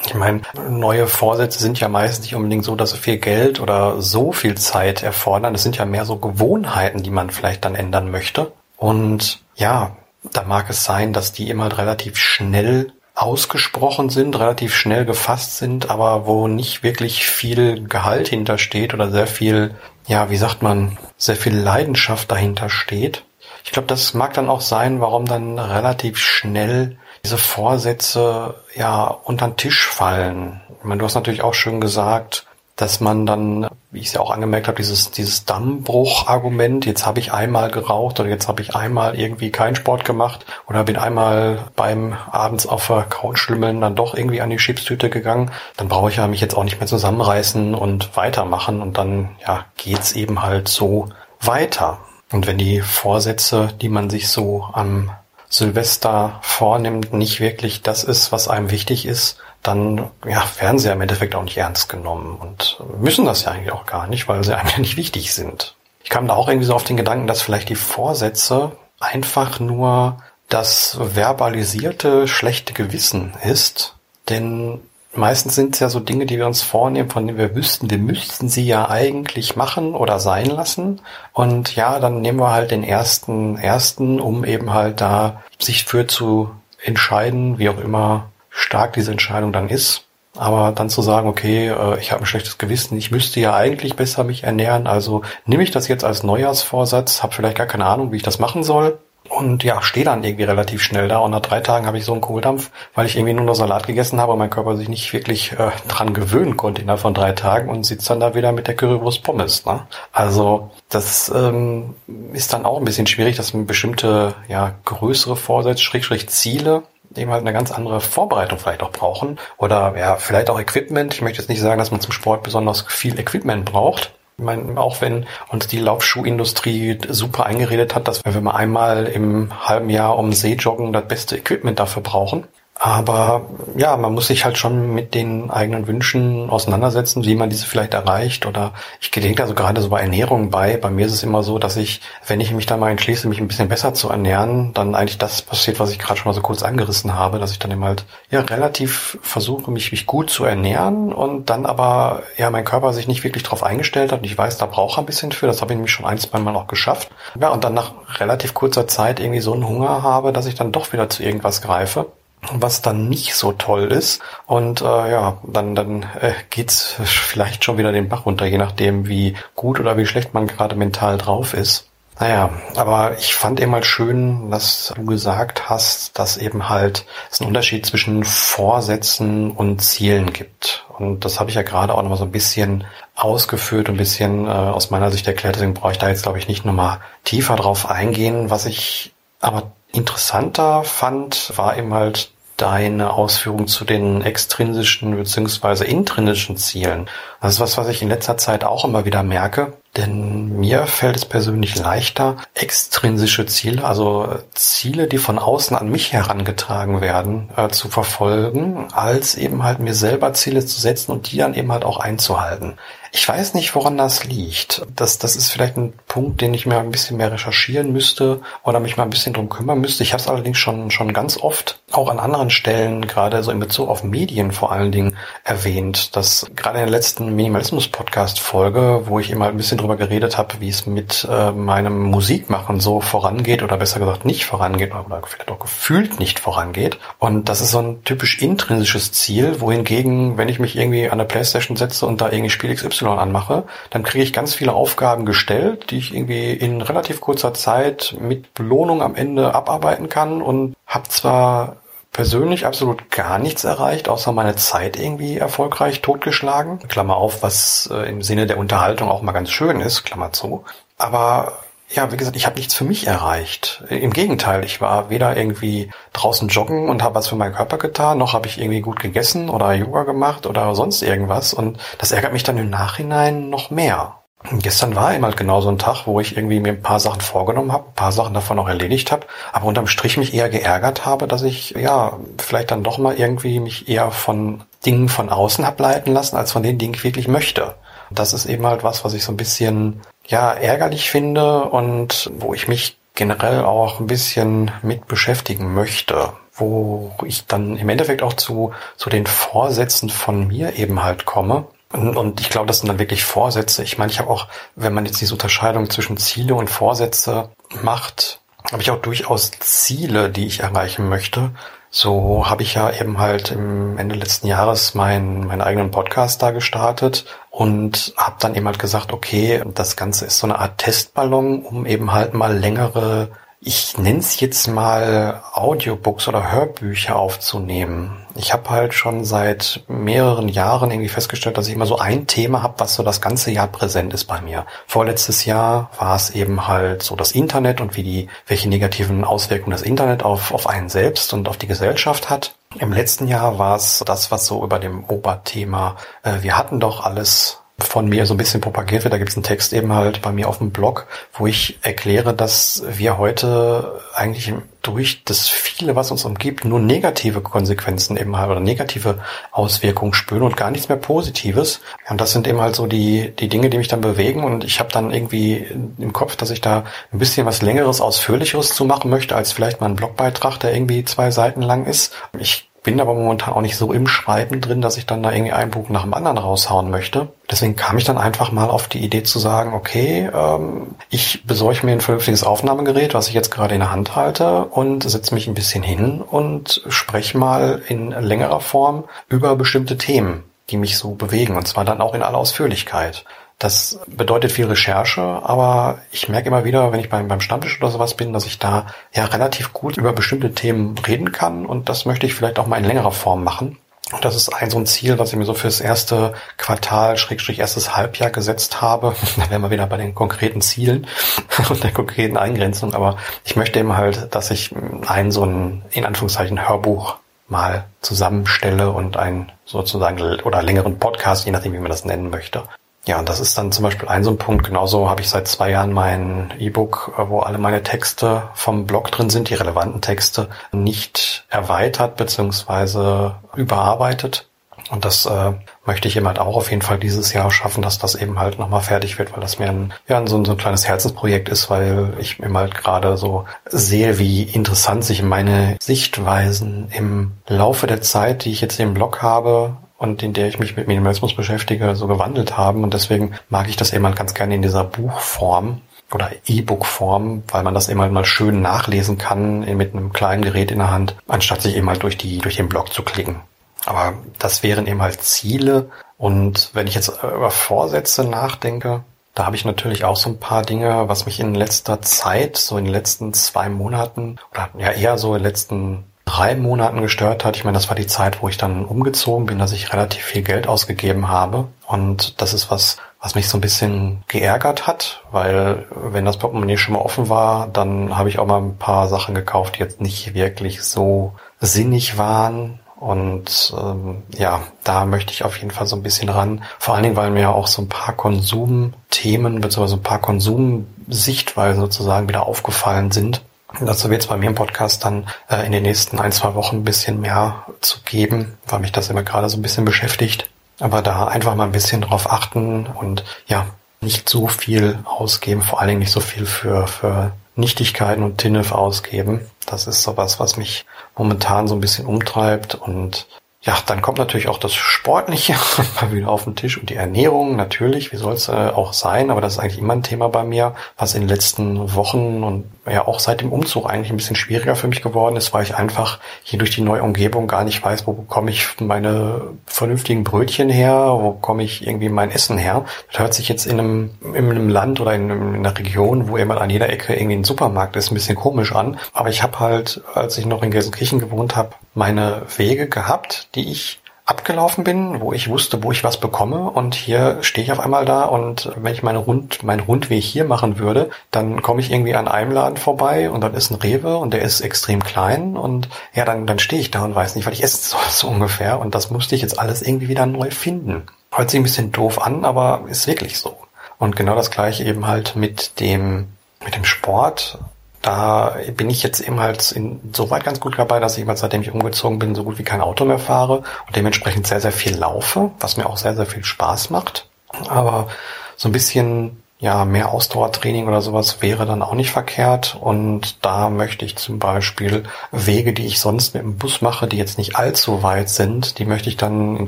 Ich meine, neue Vorsätze sind ja meistens nicht unbedingt so, dass sie viel Geld oder so viel Zeit erfordern. Es sind ja mehr so Gewohnheiten, die man vielleicht dann ändern möchte. Und ja, da mag es sein, dass die immer relativ schnell ausgesprochen sind, relativ schnell gefasst sind, aber wo nicht wirklich viel Gehalt hintersteht oder sehr viel, ja, wie sagt man, sehr viel Leidenschaft dahinter steht. Ich glaube, das mag dann auch sein, warum dann relativ schnell diese Vorsätze ja unter den Tisch fallen. Ich meine, du hast natürlich auch schön gesagt, dass man dann, wie ich es ja auch angemerkt habe, dieses, dieses Dammbruch-Argument, jetzt habe ich einmal geraucht oder jetzt habe ich einmal irgendwie keinen Sport gemacht oder bin einmal beim abends auf der Couch schlimmeln dann doch irgendwie an die Chipstüte gegangen, dann brauche ich ja mich jetzt auch nicht mehr zusammenreißen und weitermachen und dann ja geht's eben halt so weiter. Und wenn die Vorsätze, die man sich so am Silvester vornimmt, nicht wirklich das ist, was einem wichtig ist, dann ja, werden sie ja im Endeffekt auch nicht ernst genommen und müssen das ja eigentlich auch gar nicht, weil sie einem ja nicht wichtig sind. Ich kam da auch irgendwie so auf den Gedanken, dass vielleicht die Vorsätze einfach nur das verbalisierte schlechte Gewissen ist, denn meistens sind es ja so Dinge, die wir uns vornehmen, von denen wir wüssten, wir müssten sie ja eigentlich machen oder sein lassen. Und ja, dann nehmen wir halt den ersten, ersten, um eben halt da sich für zu entscheiden, wie auch immer stark diese Entscheidung dann ist. Aber dann zu sagen, okay, äh, ich habe ein schlechtes Gewissen, ich müsste ja eigentlich besser mich ernähren, also nehme ich das jetzt als Neujahrsvorsatz, habe vielleicht gar keine Ahnung, wie ich das machen soll und ja, stehe dann irgendwie relativ schnell da und nach drei Tagen habe ich so einen Kohldampf, weil ich irgendwie nur noch Salat gegessen habe und mein Körper sich nicht wirklich äh, dran gewöhnen konnte innerhalb von drei Tagen und sitzt dann da wieder mit der Currywurst Pommes. Ne? Also das ähm, ist dann auch ein bisschen schwierig, dass man bestimmte ja größere Vorsätze, Schrägstrich Ziele eben halt eine ganz andere Vorbereitung vielleicht auch brauchen oder ja vielleicht auch Equipment. Ich möchte jetzt nicht sagen, dass man zum Sport besonders viel Equipment braucht, meine, auch wenn uns die Laufschuhindustrie super eingeredet hat, dass wir mal einmal im halben Jahr um See joggen das beste Equipment dafür brauchen, aber ja, man muss sich halt schon mit den eigenen Wünschen auseinandersetzen, wie man diese vielleicht erreicht. Oder ich gedenke also gerade so bei Ernährung bei. Bei mir ist es immer so, dass ich, wenn ich mich dann mal entschließe, mich ein bisschen besser zu ernähren, dann eigentlich das passiert, was ich gerade schon mal so kurz angerissen habe, dass ich dann immer halt ja relativ versuche, mich, mich gut zu ernähren und dann aber ja mein Körper sich nicht wirklich darauf eingestellt hat und ich weiß, da braucht er ein bisschen für. Das habe ich nämlich schon ein, zwei Mal auch geschafft. Ja, und dann nach relativ kurzer Zeit irgendwie so einen Hunger habe, dass ich dann doch wieder zu irgendwas greife was dann nicht so toll ist. Und äh, ja, dann, dann äh, geht's vielleicht schon wieder den Bach runter, je nachdem, wie gut oder wie schlecht man gerade mental drauf ist. Naja, aber ich fand eben halt schön, dass du gesagt hast, dass eben halt es einen Unterschied zwischen Vorsätzen und Zielen gibt. Und das habe ich ja gerade auch nochmal so ein bisschen ausgeführt, ein bisschen äh, aus meiner Sicht erklärt. Deswegen brauche ich da jetzt, glaube ich, nicht nochmal tiefer drauf eingehen. Was ich aber interessanter fand, war eben halt deine Ausführung zu den extrinsischen bzw. intrinsischen Zielen. Das ist was, was ich in letzter Zeit auch immer wieder merke. Denn mir fällt es persönlich leichter, extrinsische Ziele, also Ziele, die von außen an mich herangetragen werden, äh, zu verfolgen, als eben halt mir selber Ziele zu setzen und die dann eben halt auch einzuhalten. Ich weiß nicht, woran das liegt. Das, das ist vielleicht ein Punkt, den ich mir ein bisschen mehr recherchieren müsste oder mich mal ein bisschen drum kümmern müsste. Ich habe es allerdings schon, schon ganz oft, auch an anderen Stellen, gerade so in Bezug auf Medien vor allen Dingen, erwähnt, dass gerade in der letzten Minimalismus-Podcast-Folge, wo ich immer ein bisschen drüber geredet habe, wie es mit äh, meinem Musikmachen so vorangeht oder besser gesagt nicht vorangeht oder vielleicht auch gefühlt nicht vorangeht. Und das ist so ein typisch intrinsisches Ziel, wohingegen, wenn ich mich irgendwie an der Playstation setze und da irgendwie Spiel XY anmache, dann kriege ich ganz viele Aufgaben gestellt, die ich irgendwie in relativ kurzer Zeit mit Belohnung am Ende abarbeiten kann und habe zwar persönlich absolut gar nichts erreicht, außer meine Zeit irgendwie erfolgreich totgeschlagen. Klammer auf, was äh, im Sinne der Unterhaltung auch mal ganz schön ist, Klammer zu. Aber ja, wie gesagt, ich habe nichts für mich erreicht. Im Gegenteil, ich war weder irgendwie draußen joggen und habe was für meinen Körper getan, noch habe ich irgendwie gut gegessen oder Yoga gemacht oder sonst irgendwas. Und das ärgert mich dann im Nachhinein noch mehr. Und gestern war eben halt genau so ein Tag, wo ich irgendwie mir ein paar Sachen vorgenommen habe, ein paar Sachen davon auch erledigt habe, aber unterm Strich mich eher geärgert habe, dass ich ja vielleicht dann doch mal irgendwie mich eher von Dingen von außen hab leiten lassen, als von den Dingen ich wirklich möchte. Das ist eben halt was, was ich so ein bisschen ja ärgerlich finde und wo ich mich generell auch ein bisschen mit beschäftigen möchte, wo ich dann im Endeffekt auch zu, zu den Vorsätzen von mir eben halt komme. Und, und ich glaube, das sind dann wirklich Vorsätze. Ich meine, ich habe auch, wenn man jetzt diese Unterscheidung zwischen Ziele und Vorsätze macht, habe ich auch durchaus Ziele, die ich erreichen möchte. So habe ich ja eben halt im Ende letzten Jahres meinen, meinen eigenen Podcast da gestartet und habe dann eben halt gesagt, okay, das Ganze ist so eine Art Testballon, um eben halt mal längere ich nenne es jetzt mal Audiobooks oder Hörbücher aufzunehmen. Ich habe halt schon seit mehreren Jahren irgendwie festgestellt, dass ich immer so ein Thema habe, was so das ganze Jahr präsent ist bei mir. Vorletztes Jahr war es eben halt so das Internet und wie die, welche negativen Auswirkungen das Internet auf, auf einen selbst und auf die Gesellschaft hat. Im letzten Jahr war es das, was so über dem Oberthema, äh, wir hatten doch alles von mir so ein bisschen propagiert wird. Da gibt es einen Text eben halt bei mir auf dem Blog, wo ich erkläre, dass wir heute eigentlich durch das viele, was uns umgibt, nur negative Konsequenzen eben halt oder negative Auswirkungen spüren und gar nichts mehr Positives. Und das sind eben halt so die, die Dinge, die mich dann bewegen. Und ich habe dann irgendwie im Kopf, dass ich da ein bisschen was Längeres, Ausführlicheres zu machen möchte, als vielleicht mal ein Blogbeitrag, der irgendwie zwei Seiten lang ist. Ich bin aber momentan auch nicht so im Schreiben drin, dass ich dann da irgendwie ein Buch nach dem anderen raushauen möchte. Deswegen kam ich dann einfach mal auf die Idee zu sagen, okay, ähm, ich besorge mir ein vernünftiges Aufnahmegerät, was ich jetzt gerade in der Hand halte und setze mich ein bisschen hin und spreche mal in längerer Form über bestimmte Themen, die mich so bewegen und zwar dann auch in aller Ausführlichkeit. Das bedeutet viel Recherche, aber ich merke immer wieder, wenn ich beim, beim Stammtisch oder sowas bin, dass ich da ja relativ gut über bestimmte Themen reden kann und das möchte ich vielleicht auch mal in längerer Form machen. Und das ist ein so ein Ziel, was ich mir so fürs erste Quartal, Schrägstrich erstes Halbjahr gesetzt habe. Da wären wir wieder bei den konkreten Zielen und der konkreten Eingrenzung. Aber ich möchte eben halt, dass ich ein so ein, in Anführungszeichen, Hörbuch mal zusammenstelle und ein sozusagen oder längeren Podcast, je nachdem, wie man das nennen möchte. Ja, das ist dann zum Beispiel ein so ein Punkt. Genauso habe ich seit zwei Jahren mein E-Book, äh, wo alle meine Texte vom Blog drin sind, die relevanten Texte, nicht erweitert beziehungsweise überarbeitet. Und das äh, möchte ich eben halt auch auf jeden Fall dieses Jahr schaffen, dass das eben halt nochmal fertig wird, weil das mir ein, ja, so, ein, so ein kleines Herzensprojekt ist, weil ich eben halt gerade so sehe, wie interessant sich meine Sichtweisen im Laufe der Zeit, die ich jetzt im Blog habe, und in der ich mich mit Minimalismus beschäftige, so gewandelt haben. Und deswegen mag ich das eben halt ganz gerne in dieser Buchform oder E-Book-Form, weil man das eben halt mal schön nachlesen kann mit einem kleinen Gerät in der Hand, anstatt sich eben halt durch die, durch den Blog zu klicken. Aber das wären eben halt Ziele. Und wenn ich jetzt über Vorsätze nachdenke, da habe ich natürlich auch so ein paar Dinge, was mich in letzter Zeit, so in den letzten zwei Monaten oder ja eher so in den letzten drei Monaten gestört hat. Ich meine, das war die Zeit, wo ich dann umgezogen bin, dass ich relativ viel Geld ausgegeben habe. Und das ist was, was mich so ein bisschen geärgert hat, weil wenn das Portemonnaie schon mal offen war, dann habe ich auch mal ein paar Sachen gekauft, die jetzt nicht wirklich so sinnig waren und ähm, ja, da möchte ich auf jeden Fall so ein bisschen ran. Vor allen Dingen, weil mir auch so ein paar Konsumthemen bzw. ein paar Konsumsichtweisen sozusagen wieder aufgefallen sind. Dazu wird es bei mir im Podcast dann äh, in den nächsten ein, zwei Wochen ein bisschen mehr zu geben, weil mich das immer gerade so ein bisschen beschäftigt. Aber da einfach mal ein bisschen drauf achten und ja, nicht so viel ausgeben, vor allen Dingen nicht so viel für, für Nichtigkeiten und Tinnef ausgeben. Das ist sowas, was mich momentan so ein bisschen umtreibt und ja, dann kommt natürlich auch das Sportliche mal wieder auf den Tisch und die Ernährung natürlich, wie soll es äh, auch sein, aber das ist eigentlich immer ein Thema bei mir, was in den letzten Wochen und ja auch seit dem Umzug eigentlich ein bisschen schwieriger für mich geworden ist, weil ich einfach hier durch die neue Umgebung gar nicht weiß, wo bekomme ich meine vernünftigen Brötchen her, wo komme ich irgendwie mein Essen her. Das hört sich jetzt in einem, in einem Land oder in, in einer Region, wo immer an jeder Ecke irgendwie ein Supermarkt ist, ein bisschen komisch an. Aber ich habe halt, als ich noch in Gelsenkirchen gewohnt habe, meine Wege gehabt, die ich abgelaufen bin, wo ich wusste, wo ich was bekomme und hier stehe ich auf einmal da und wenn ich meine Rund, meinen Rundweg hier machen würde, dann komme ich irgendwie an einem Laden vorbei und dann ist ein Rewe und der ist extrem klein und ja, dann, dann stehe ich da und weiß nicht, was ich essen soll, so ungefähr und das musste ich jetzt alles irgendwie wieder neu finden. Hört sich ein bisschen doof an, aber ist wirklich so. Und genau das gleiche eben halt mit dem, mit dem Sport da bin ich jetzt eben halt insoweit ganz gut dabei, dass ich mal seitdem ich umgezogen bin, so gut wie kein Auto mehr fahre und dementsprechend sehr, sehr viel laufe, was mir auch sehr, sehr viel Spaß macht. Aber so ein bisschen ja, mehr Ausdauertraining oder sowas wäre dann auch nicht verkehrt. Und da möchte ich zum Beispiel Wege, die ich sonst mit dem Bus mache, die jetzt nicht allzu weit sind, die möchte ich dann in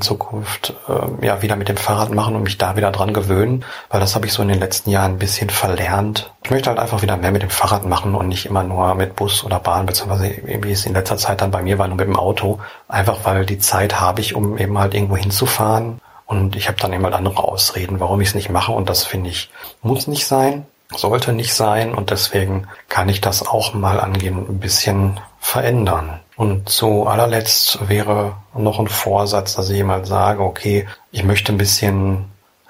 Zukunft äh, ja wieder mit dem Fahrrad machen und mich da wieder dran gewöhnen, weil das habe ich so in den letzten Jahren ein bisschen verlernt. Ich möchte halt einfach wieder mehr mit dem Fahrrad machen und nicht immer nur mit Bus oder Bahn, beziehungsweise wie es in letzter Zeit dann bei mir war, nur mit dem Auto. Einfach weil die Zeit habe ich, um eben halt irgendwo hinzufahren und ich habe dann immer andere Ausreden, warum ich es nicht mache. Und das finde ich, muss nicht sein, sollte nicht sein. Und deswegen kann ich das auch mal angehen, ein bisschen verändern. Und zu allerletzt wäre noch ein Vorsatz, dass ich mal sage, okay, ich möchte ein bisschen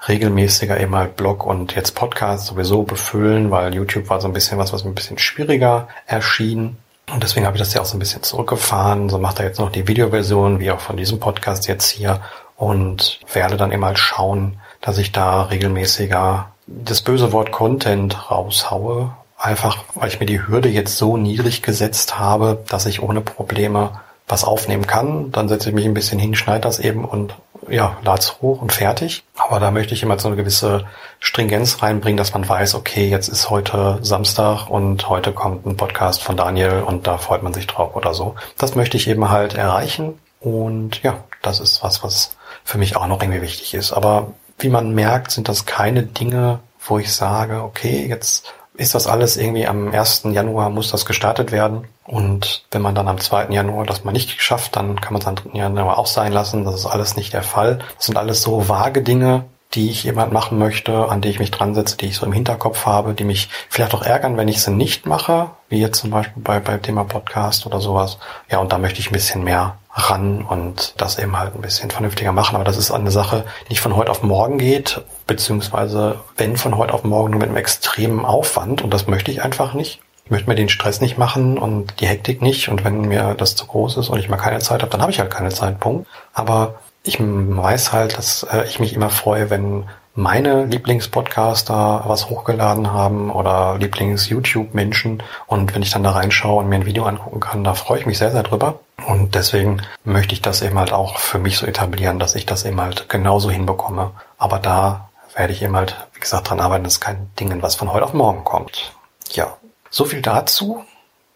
regelmäßiger eben halt Blog und jetzt Podcast sowieso befüllen, weil YouTube war so ein bisschen was, was mir ein bisschen schwieriger erschien. Und deswegen habe ich das ja auch so ein bisschen zurückgefahren. So macht er jetzt noch die Videoversion, wie auch von diesem Podcast jetzt hier und werde dann immer schauen, dass ich da regelmäßiger das böse Wort Content raushaue. Einfach, weil ich mir die Hürde jetzt so niedrig gesetzt habe, dass ich ohne Probleme was aufnehmen kann. Dann setze ich mich ein bisschen hin, schneide das eben und ja, lad's hoch und fertig. Aber da möchte ich immer so eine gewisse Stringenz reinbringen, dass man weiß, okay, jetzt ist heute Samstag und heute kommt ein Podcast von Daniel und da freut man sich drauf oder so. Das möchte ich eben halt erreichen. Und ja, das ist was, was für mich auch noch irgendwie wichtig ist. Aber wie man merkt, sind das keine Dinge, wo ich sage, okay, jetzt ist das alles irgendwie am 1. Januar muss das gestartet werden. Und wenn man dann am 2. Januar das mal nicht geschafft, dann kann man es am 3. Januar auch sein lassen. Das ist alles nicht der Fall. Das sind alles so vage Dinge, die ich jemand machen möchte, an die ich mich dran setze, die ich so im Hinterkopf habe, die mich vielleicht auch ärgern, wenn ich sie nicht mache, wie jetzt zum Beispiel bei, beim Thema Podcast oder sowas. Ja, und da möchte ich ein bisschen mehr ran und das eben halt ein bisschen vernünftiger machen. Aber das ist eine Sache, die nicht von heute auf morgen geht, beziehungsweise wenn von heute auf morgen nur mit einem extremen Aufwand und das möchte ich einfach nicht. Ich möchte mir den Stress nicht machen und die Hektik nicht und wenn mir das zu groß ist und ich mal keine Zeit habe, dann habe ich halt keine Zeitpunkt. Aber ich weiß halt, dass äh, ich mich immer freue, wenn meine Lieblingspodcaster was hochgeladen haben oder Lieblings-YouTube-Menschen. Und wenn ich dann da reinschaue und mir ein Video angucken kann, da freue ich mich sehr, sehr drüber. Und deswegen möchte ich das eben halt auch für mich so etablieren, dass ich das eben halt genauso hinbekomme. Aber da werde ich eben halt, wie gesagt, dran arbeiten. Das ist kein Ding, was von heute auf morgen kommt. Ja, so viel dazu.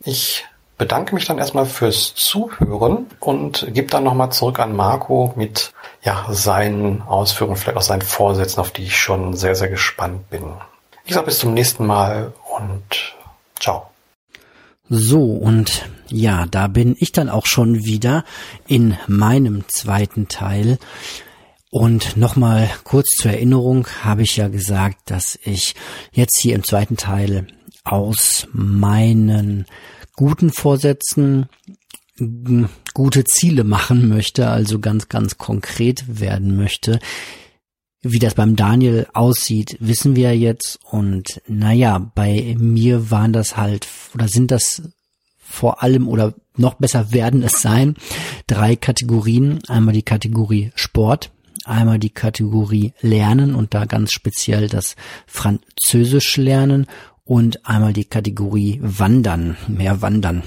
Ich bedanke mich dann erstmal fürs Zuhören und gebe dann nochmal zurück an Marco mit ja, seinen Ausführungen, vielleicht auch seinen Vorsätzen, auf die ich schon sehr, sehr gespannt bin. Ich sage bis zum nächsten Mal und ciao. So, und ja, da bin ich dann auch schon wieder in meinem zweiten Teil. Und nochmal kurz zur Erinnerung habe ich ja gesagt, dass ich jetzt hier im zweiten Teil aus meinen guten Vorsätzen gute Ziele machen möchte, also ganz, ganz konkret werden möchte. Wie das beim Daniel aussieht, wissen wir jetzt. Und naja, bei mir waren das halt, oder sind das vor allem oder noch besser werden es sein, drei Kategorien. Einmal die Kategorie Sport, einmal die Kategorie Lernen und da ganz speziell das Französisch lernen und einmal die Kategorie Wandern, mehr Wandern.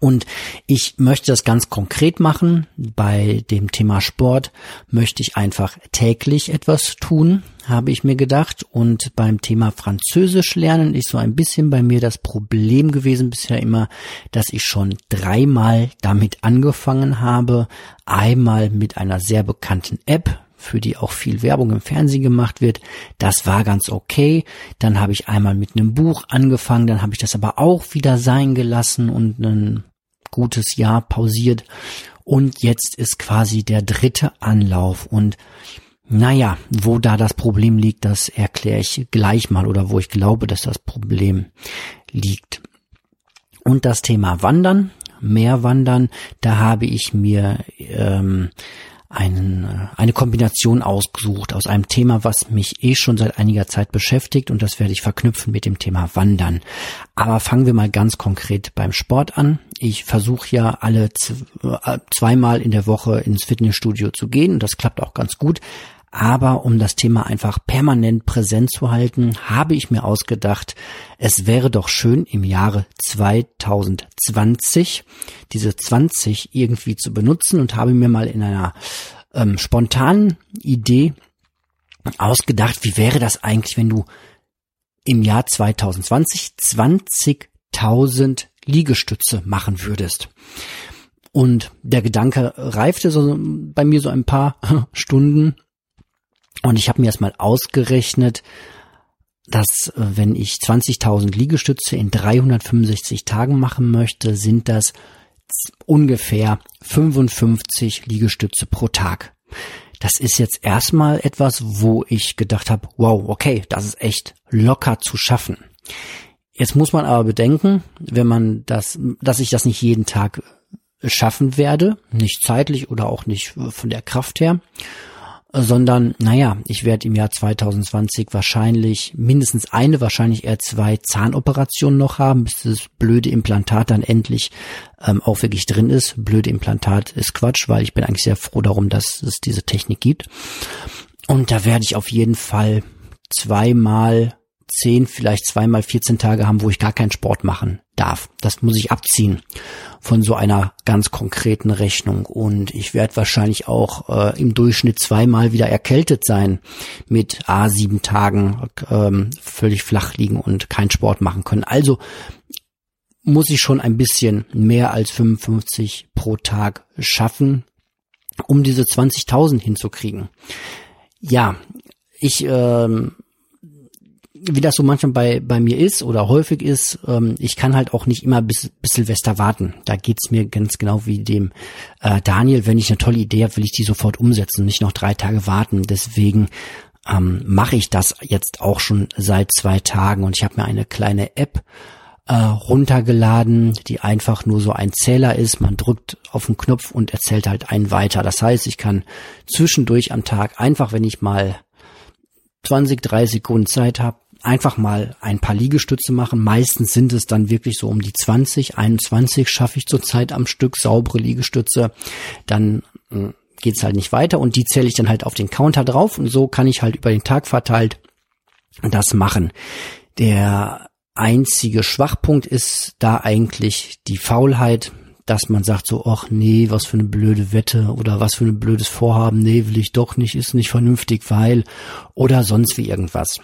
Und ich möchte das ganz konkret machen. Bei dem Thema Sport möchte ich einfach täglich etwas tun, habe ich mir gedacht. Und beim Thema Französisch lernen ist so ein bisschen bei mir das Problem gewesen bisher immer, dass ich schon dreimal damit angefangen habe. Einmal mit einer sehr bekannten App, für die auch viel Werbung im Fernsehen gemacht wird. Das war ganz okay. Dann habe ich einmal mit einem Buch angefangen, dann habe ich das aber auch wieder sein gelassen und ein gutes Jahr pausiert. Und jetzt ist quasi der dritte Anlauf und naja, wo da das Problem liegt, das erkläre ich gleich mal oder wo ich glaube, dass das Problem liegt. Und das Thema Wandern, mehr Wandern, da habe ich mir ähm, einen, äh, eine Kombination ausgesucht aus einem Thema, was mich eh schon seit einiger Zeit beschäftigt und das werde ich verknüpfen mit dem Thema Wandern. Aber fangen wir mal ganz konkret beim Sport an. Ich versuche ja alle äh, zweimal in der Woche ins Fitnessstudio zu gehen und das klappt auch ganz gut. Aber um das Thema einfach permanent präsent zu halten, habe ich mir ausgedacht, es wäre doch schön im Jahre 2020 diese 20 irgendwie zu benutzen und habe mir mal in einer ähm, spontanen Idee ausgedacht, wie wäre das eigentlich, wenn du im Jahr 2020 20.000 Liegestütze machen würdest. Und der Gedanke reifte so bei mir so ein paar Stunden und ich habe mir erstmal ausgerechnet, dass äh, wenn ich 20.000 Liegestütze in 365 Tagen machen möchte, sind das ungefähr 55 Liegestütze pro Tag. Das ist jetzt erstmal etwas, wo ich gedacht habe, wow, okay, das ist echt locker zu schaffen. Jetzt muss man aber bedenken, wenn man das, dass ich das nicht jeden Tag schaffen werde, nicht zeitlich oder auch nicht von der Kraft her sondern naja, ich werde im Jahr 2020 wahrscheinlich mindestens eine, wahrscheinlich eher zwei Zahnoperationen noch haben, bis das blöde Implantat dann endlich ähm, auch wirklich drin ist. Blöde Implantat ist Quatsch, weil ich bin eigentlich sehr froh darum, dass es diese Technik gibt. Und da werde ich auf jeden Fall zweimal zehn, vielleicht zweimal 14 Tage haben, wo ich gar keinen Sport machen darf. Das muss ich abziehen von so einer ganz konkreten Rechnung. Und ich werde wahrscheinlich auch äh, im Durchschnitt zweimal wieder erkältet sein mit A sieben Tagen ähm, völlig flach liegen und keinen Sport machen können. Also muss ich schon ein bisschen mehr als 55 pro Tag schaffen, um diese 20.000 hinzukriegen. Ja, ich ähm, wie das so manchmal bei, bei mir ist oder häufig ist, ähm, ich kann halt auch nicht immer bis, bis Silvester warten. Da geht's mir ganz genau wie dem äh, Daniel. Wenn ich eine tolle Idee habe, will ich die sofort umsetzen und nicht noch drei Tage warten. Deswegen ähm, mache ich das jetzt auch schon seit zwei Tagen und ich habe mir eine kleine App äh, runtergeladen, die einfach nur so ein Zähler ist. Man drückt auf den Knopf und erzählt halt einen weiter. Das heißt, ich kann zwischendurch am Tag einfach, wenn ich mal 20, 30 Sekunden Zeit habe, einfach mal ein paar Liegestütze machen. Meistens sind es dann wirklich so um die 20, 21 schaffe ich zurzeit am Stück saubere Liegestütze. Dann hm, geht's halt nicht weiter und die zähle ich dann halt auf den Counter drauf und so kann ich halt über den Tag verteilt das machen. Der einzige Schwachpunkt ist da eigentlich die Faulheit, dass man sagt so, ach nee, was für eine blöde Wette oder was für ein blödes Vorhaben, nee, will ich doch nicht, ist nicht vernünftig, weil oder sonst wie irgendwas.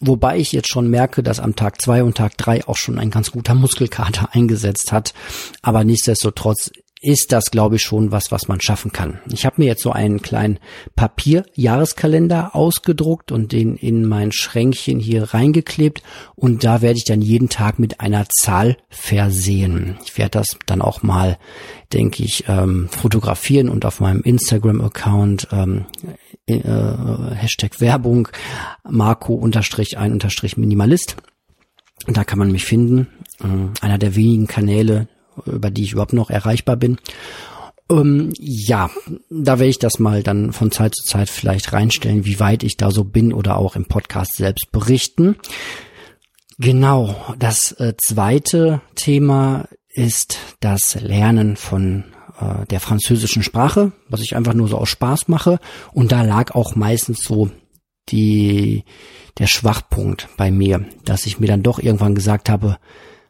Wobei ich jetzt schon merke, dass am Tag zwei und Tag drei auch schon ein ganz guter Muskelkater eingesetzt hat. Aber nichtsdestotrotz ist das, glaube ich, schon was, was man schaffen kann. Ich habe mir jetzt so einen kleinen Papier-Jahreskalender ausgedruckt und den in mein Schränkchen hier reingeklebt und da werde ich dann jeden Tag mit einer Zahl versehen. Ich werde das dann auch mal, denke ich, ähm, fotografieren und auf meinem Instagram-Account ähm, äh, Hashtag Werbung Marco unterstrich ein unterstrich Minimalist. Da kann man mich finden. Äh, einer der wenigen Kanäle, über die ich überhaupt noch erreichbar bin. Ähm, ja, da werde ich das mal dann von Zeit zu Zeit vielleicht reinstellen, wie weit ich da so bin oder auch im Podcast selbst berichten. Genau, das äh, zweite Thema ist das Lernen von äh, der französischen Sprache, was ich einfach nur so aus Spaß mache. Und da lag auch meistens so die, der Schwachpunkt bei mir, dass ich mir dann doch irgendwann gesagt habe,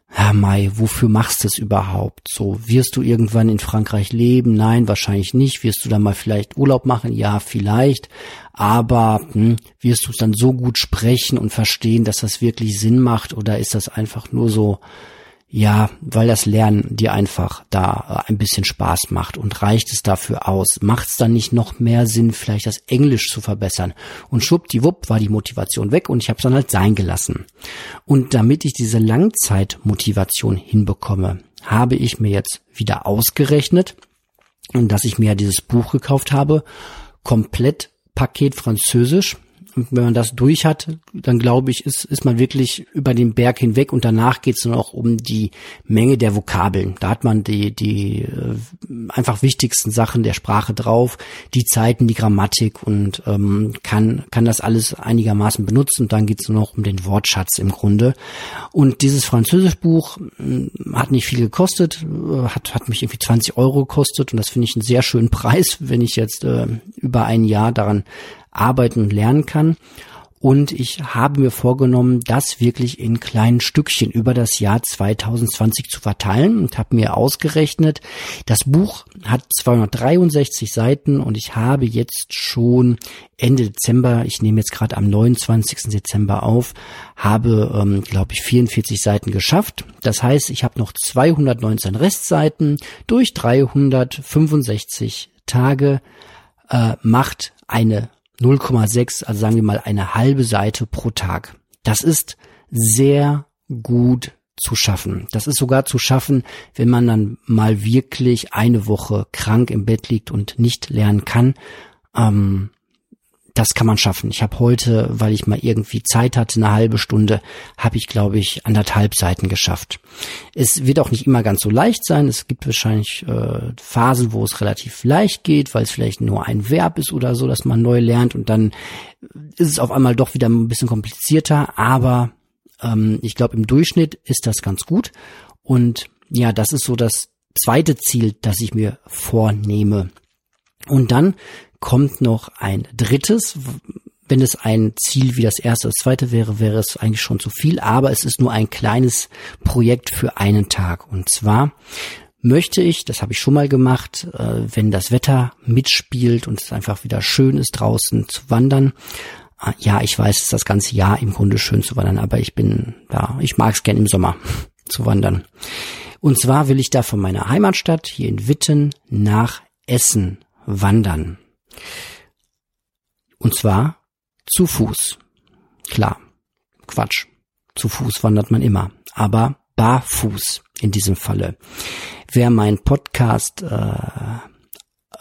Herr Mai, wofür machst du es überhaupt? So, wirst du irgendwann in Frankreich leben? Nein, wahrscheinlich nicht. Wirst du dann mal vielleicht Urlaub machen? Ja, vielleicht. Aber hm, wirst du es dann so gut sprechen und verstehen, dass das wirklich Sinn macht? Oder ist das einfach nur so, ja, weil das Lernen dir einfach da äh, ein bisschen Spaß macht und reicht es dafür aus? Macht es dann nicht noch mehr Sinn, vielleicht das Englisch zu verbessern? Und schwuppdiwupp war die Motivation weg und ich habe es dann halt sein gelassen. Und damit ich diese Langzeitmotivation hinbekomme, habe ich mir jetzt wieder ausgerechnet, dass ich mir dieses Buch gekauft habe, komplett Paket Französisch und wenn man das durch hat, dann glaube ich, ist, ist man wirklich über den Berg hinweg und danach geht es nur noch um die Menge der Vokabeln. Da hat man die, die äh, einfach wichtigsten Sachen der Sprache drauf, die Zeiten, die Grammatik und ähm, kann, kann das alles einigermaßen benutzen. Und dann geht es nur noch um den Wortschatz im Grunde. Und dieses Französischbuch hm, hat nicht viel gekostet, äh, hat, hat mich irgendwie 20 Euro gekostet und das finde ich einen sehr schönen Preis, wenn ich jetzt äh, über ein Jahr daran arbeiten und lernen kann. Und ich habe mir vorgenommen, das wirklich in kleinen Stückchen über das Jahr 2020 zu verteilen und habe mir ausgerechnet, das Buch hat 263 Seiten und ich habe jetzt schon Ende Dezember, ich nehme jetzt gerade am 29. Dezember auf, habe, ähm, glaube ich, 44 Seiten geschafft. Das heißt, ich habe noch 219 Restseiten durch 365 Tage äh, macht eine 0,6, also sagen wir mal eine halbe Seite pro Tag. Das ist sehr gut zu schaffen. Das ist sogar zu schaffen, wenn man dann mal wirklich eine Woche krank im Bett liegt und nicht lernen kann. Ähm, das kann man schaffen. Ich habe heute, weil ich mal irgendwie Zeit hatte, eine halbe Stunde, habe ich, glaube ich, anderthalb Seiten geschafft. Es wird auch nicht immer ganz so leicht sein. Es gibt wahrscheinlich äh, Phasen, wo es relativ leicht geht, weil es vielleicht nur ein Verb ist oder so, dass man neu lernt und dann ist es auf einmal doch wieder ein bisschen komplizierter. Aber ähm, ich glaube, im Durchschnitt ist das ganz gut. Und ja, das ist so das zweite Ziel, das ich mir vornehme. Und dann kommt noch ein drittes. Wenn es ein Ziel wie das erste, das zweite wäre, wäre es eigentlich schon zu viel, aber es ist nur ein kleines Projekt für einen Tag. Und zwar möchte ich, das habe ich schon mal gemacht, äh, wenn das Wetter mitspielt und es einfach wieder schön ist, draußen zu wandern. Äh, ja, ich weiß, es ist das ganze Jahr im Grunde schön zu wandern, aber ich bin da, ich mag es gern im Sommer zu wandern. Und zwar will ich da von meiner Heimatstadt hier in Witten nach Essen wandern. Und zwar zu Fuß. Klar, Quatsch. Zu Fuß wandert man immer, aber barfuß in diesem Falle. Wer meinen Podcast äh,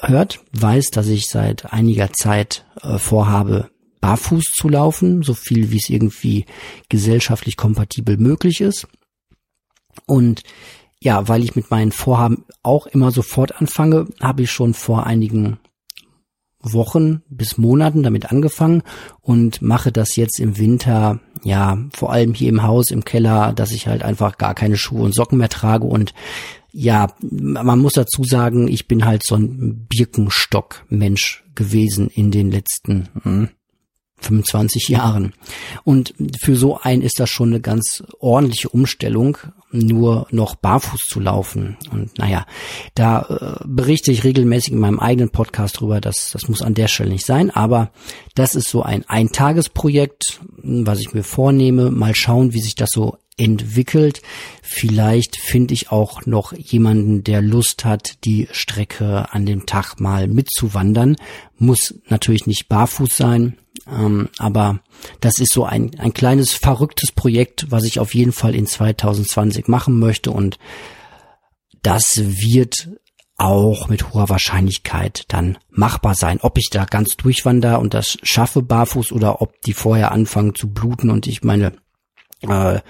hört, weiß, dass ich seit einiger Zeit äh, vorhabe, barfuß zu laufen, so viel wie es irgendwie gesellschaftlich kompatibel möglich ist. Und ja, weil ich mit meinen Vorhaben auch immer sofort anfange, habe ich schon vor einigen Wochen bis Monaten damit angefangen und mache das jetzt im Winter, ja, vor allem hier im Haus, im Keller, dass ich halt einfach gar keine Schuhe und Socken mehr trage und ja, man muss dazu sagen, ich bin halt so ein Birkenstock-Mensch gewesen in den letzten hm, 25 Jahren. Und für so einen ist das schon eine ganz ordentliche Umstellung, nur noch barfuß zu laufen. Und naja, da äh, berichte ich regelmäßig in meinem eigenen Podcast drüber, dass das muss an der Stelle nicht sein. Aber das ist so ein Eintagesprojekt, was ich mir vornehme. Mal schauen, wie sich das so entwickelt. Vielleicht finde ich auch noch jemanden, der Lust hat, die Strecke an dem Tag mal mitzuwandern. Muss natürlich nicht barfuß sein, ähm, aber das ist so ein, ein kleines verrücktes Projekt, was ich auf jeden Fall in 2020 machen möchte und das wird auch mit hoher Wahrscheinlichkeit dann machbar sein. Ob ich da ganz durchwander und das schaffe barfuß oder ob die vorher anfangen zu bluten und ich meine äh,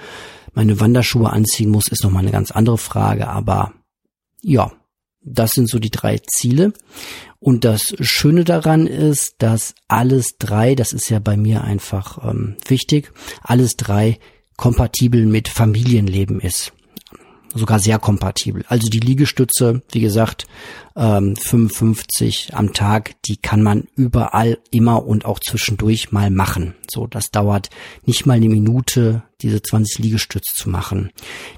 meine Wanderschuhe anziehen muss, ist nochmal eine ganz andere Frage. Aber ja, das sind so die drei Ziele. Und das Schöne daran ist, dass alles drei, das ist ja bei mir einfach ähm, wichtig, alles drei kompatibel mit Familienleben ist sogar sehr kompatibel. Also die Liegestütze, wie gesagt, ähm, 55 am Tag, die kann man überall immer und auch zwischendurch mal machen. So, das dauert nicht mal eine Minute, diese 20 Liegestütze zu machen.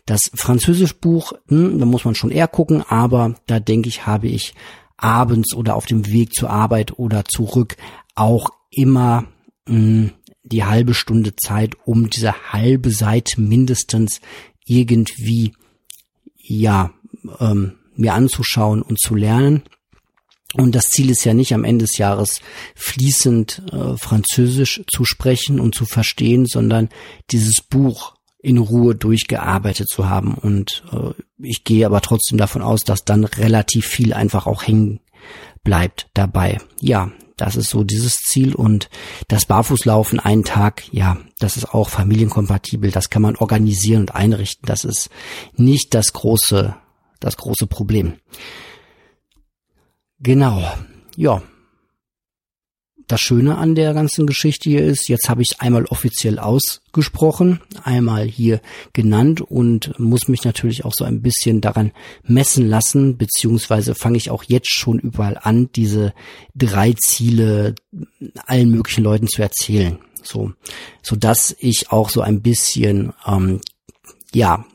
Das Französischbuch, hm, da muss man schon eher gucken, aber da denke ich, habe ich abends oder auf dem Weg zur Arbeit oder zurück auch immer hm, die halbe Stunde Zeit, um diese halbe Seite mindestens irgendwie ja, ähm, mir anzuschauen und zu lernen. Und das Ziel ist ja nicht am Ende des Jahres fließend äh, Französisch zu sprechen und zu verstehen, sondern dieses Buch in Ruhe durchgearbeitet zu haben. Und äh, ich gehe aber trotzdem davon aus, dass dann relativ viel einfach auch hängen bleibt dabei. Ja, das ist so dieses Ziel und das Barfußlaufen einen Tag, ja, das ist auch familienkompatibel. Das kann man organisieren und einrichten. Das ist nicht das große, das große Problem. Genau. Ja, das Schöne an der ganzen Geschichte hier ist, jetzt habe ich es einmal offiziell ausgesprochen, einmal hier genannt und muss mich natürlich auch so ein bisschen daran messen lassen, beziehungsweise fange ich auch jetzt schon überall an, diese drei Ziele allen möglichen Leuten zu erzählen. So, so dass ich auch so ein bisschen, ähm, ja,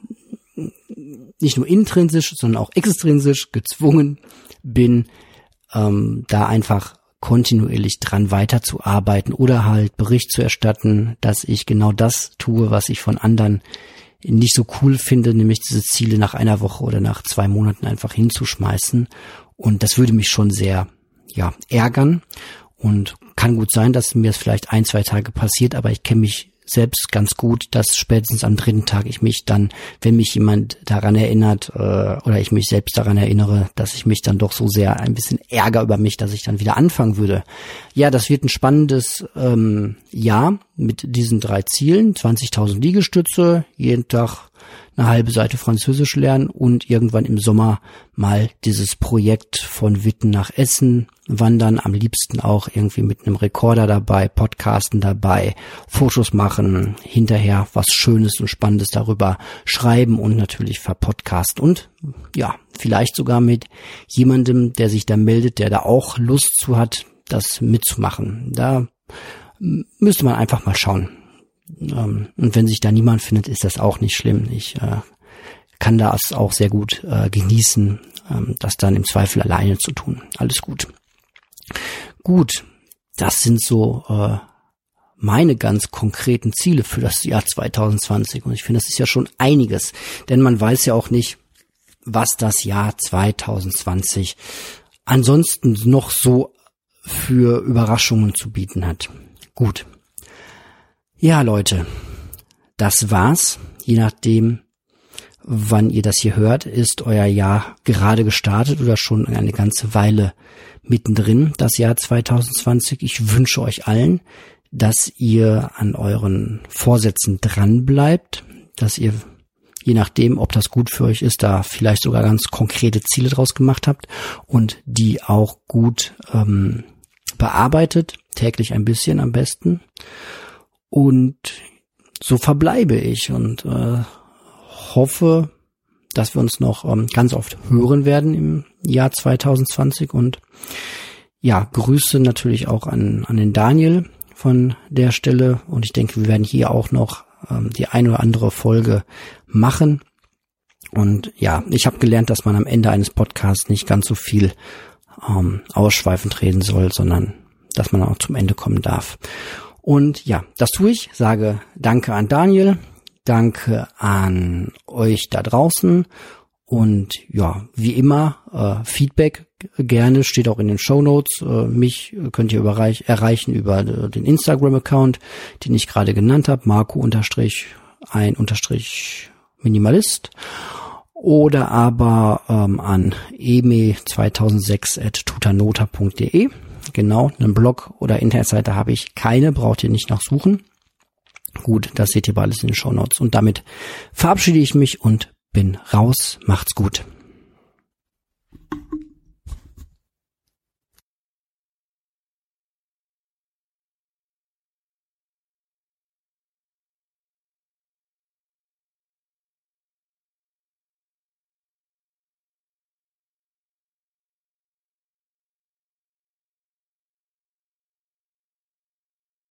nicht nur intrinsisch, sondern auch extrinsisch gezwungen bin, ähm, da einfach kontinuierlich dran weiterzuarbeiten oder halt Bericht zu erstatten, dass ich genau das tue, was ich von anderen nicht so cool finde, nämlich diese Ziele nach einer Woche oder nach zwei Monaten einfach hinzuschmeißen. Und das würde mich schon sehr, ja, ärgern. Und kann gut sein, dass mir es vielleicht ein, zwei Tage passiert, aber ich kenne mich selbst ganz gut, dass spätestens am dritten Tag ich mich dann, wenn mich jemand daran erinnert äh, oder ich mich selbst daran erinnere, dass ich mich dann doch so sehr ein bisschen ärger über mich, dass ich dann wieder anfangen würde. Ja, das wird ein spannendes ähm, Jahr mit diesen drei Zielen. 20.000 Liegestütze, jeden Tag eine halbe Seite Französisch lernen und irgendwann im Sommer mal dieses Projekt von Witten nach Essen wandern, am liebsten auch irgendwie mit einem Rekorder dabei, Podcasten dabei, Fotos machen, hinterher was Schönes und Spannendes darüber schreiben und natürlich verpodcasten und ja, vielleicht sogar mit jemandem, der sich da meldet, der da auch Lust zu hat, das mitzumachen. Da müsste man einfach mal schauen. Ähm, und wenn sich da niemand findet, ist das auch nicht schlimm. Ich äh, kann das auch sehr gut äh, genießen, ähm, das dann im Zweifel alleine zu tun. Alles gut. Gut, das sind so äh, meine ganz konkreten Ziele für das Jahr 2020. Und ich finde, das ist ja schon einiges. Denn man weiß ja auch nicht, was das Jahr 2020 ansonsten noch so für Überraschungen zu bieten hat. Gut. Ja, Leute, das war's. Je nachdem, wann ihr das hier hört, ist euer Jahr gerade gestartet oder schon eine ganze Weile mittendrin, das Jahr 2020. Ich wünsche euch allen, dass ihr an euren Vorsätzen dran bleibt, dass ihr je nachdem, ob das gut für euch ist, da vielleicht sogar ganz konkrete Ziele draus gemacht habt und die auch gut ähm, bearbeitet, täglich ein bisschen am besten. Und so verbleibe ich und äh, hoffe, dass wir uns noch ähm, ganz oft hören werden im Jahr 2020 und ja, Grüße natürlich auch an, an den Daniel von der Stelle und ich denke, wir werden hier auch noch ähm, die ein oder andere Folge machen. Und ja, ich habe gelernt, dass man am Ende eines Podcasts nicht ganz so viel ähm, ausschweifend reden soll, sondern dass man auch zum Ende kommen darf. Und ja, das tue ich. Sage Danke an Daniel, danke an euch da draußen und ja, wie immer, äh, Feedback gerne, steht auch in den Show Notes. Äh, mich könnt ihr überreich, erreichen über äh, den Instagram-Account, den ich gerade genannt habe, Marco unterstrich ein unterstrich Minimalist. Oder aber ähm, an eme2006 at tutanota.de. Genau, einen Blog oder Internetseite habe ich keine, braucht ihr nicht nachsuchen. Gut, das seht ihr beides in den Show Notes. Und damit verabschiede ich mich und bin raus. Macht's gut.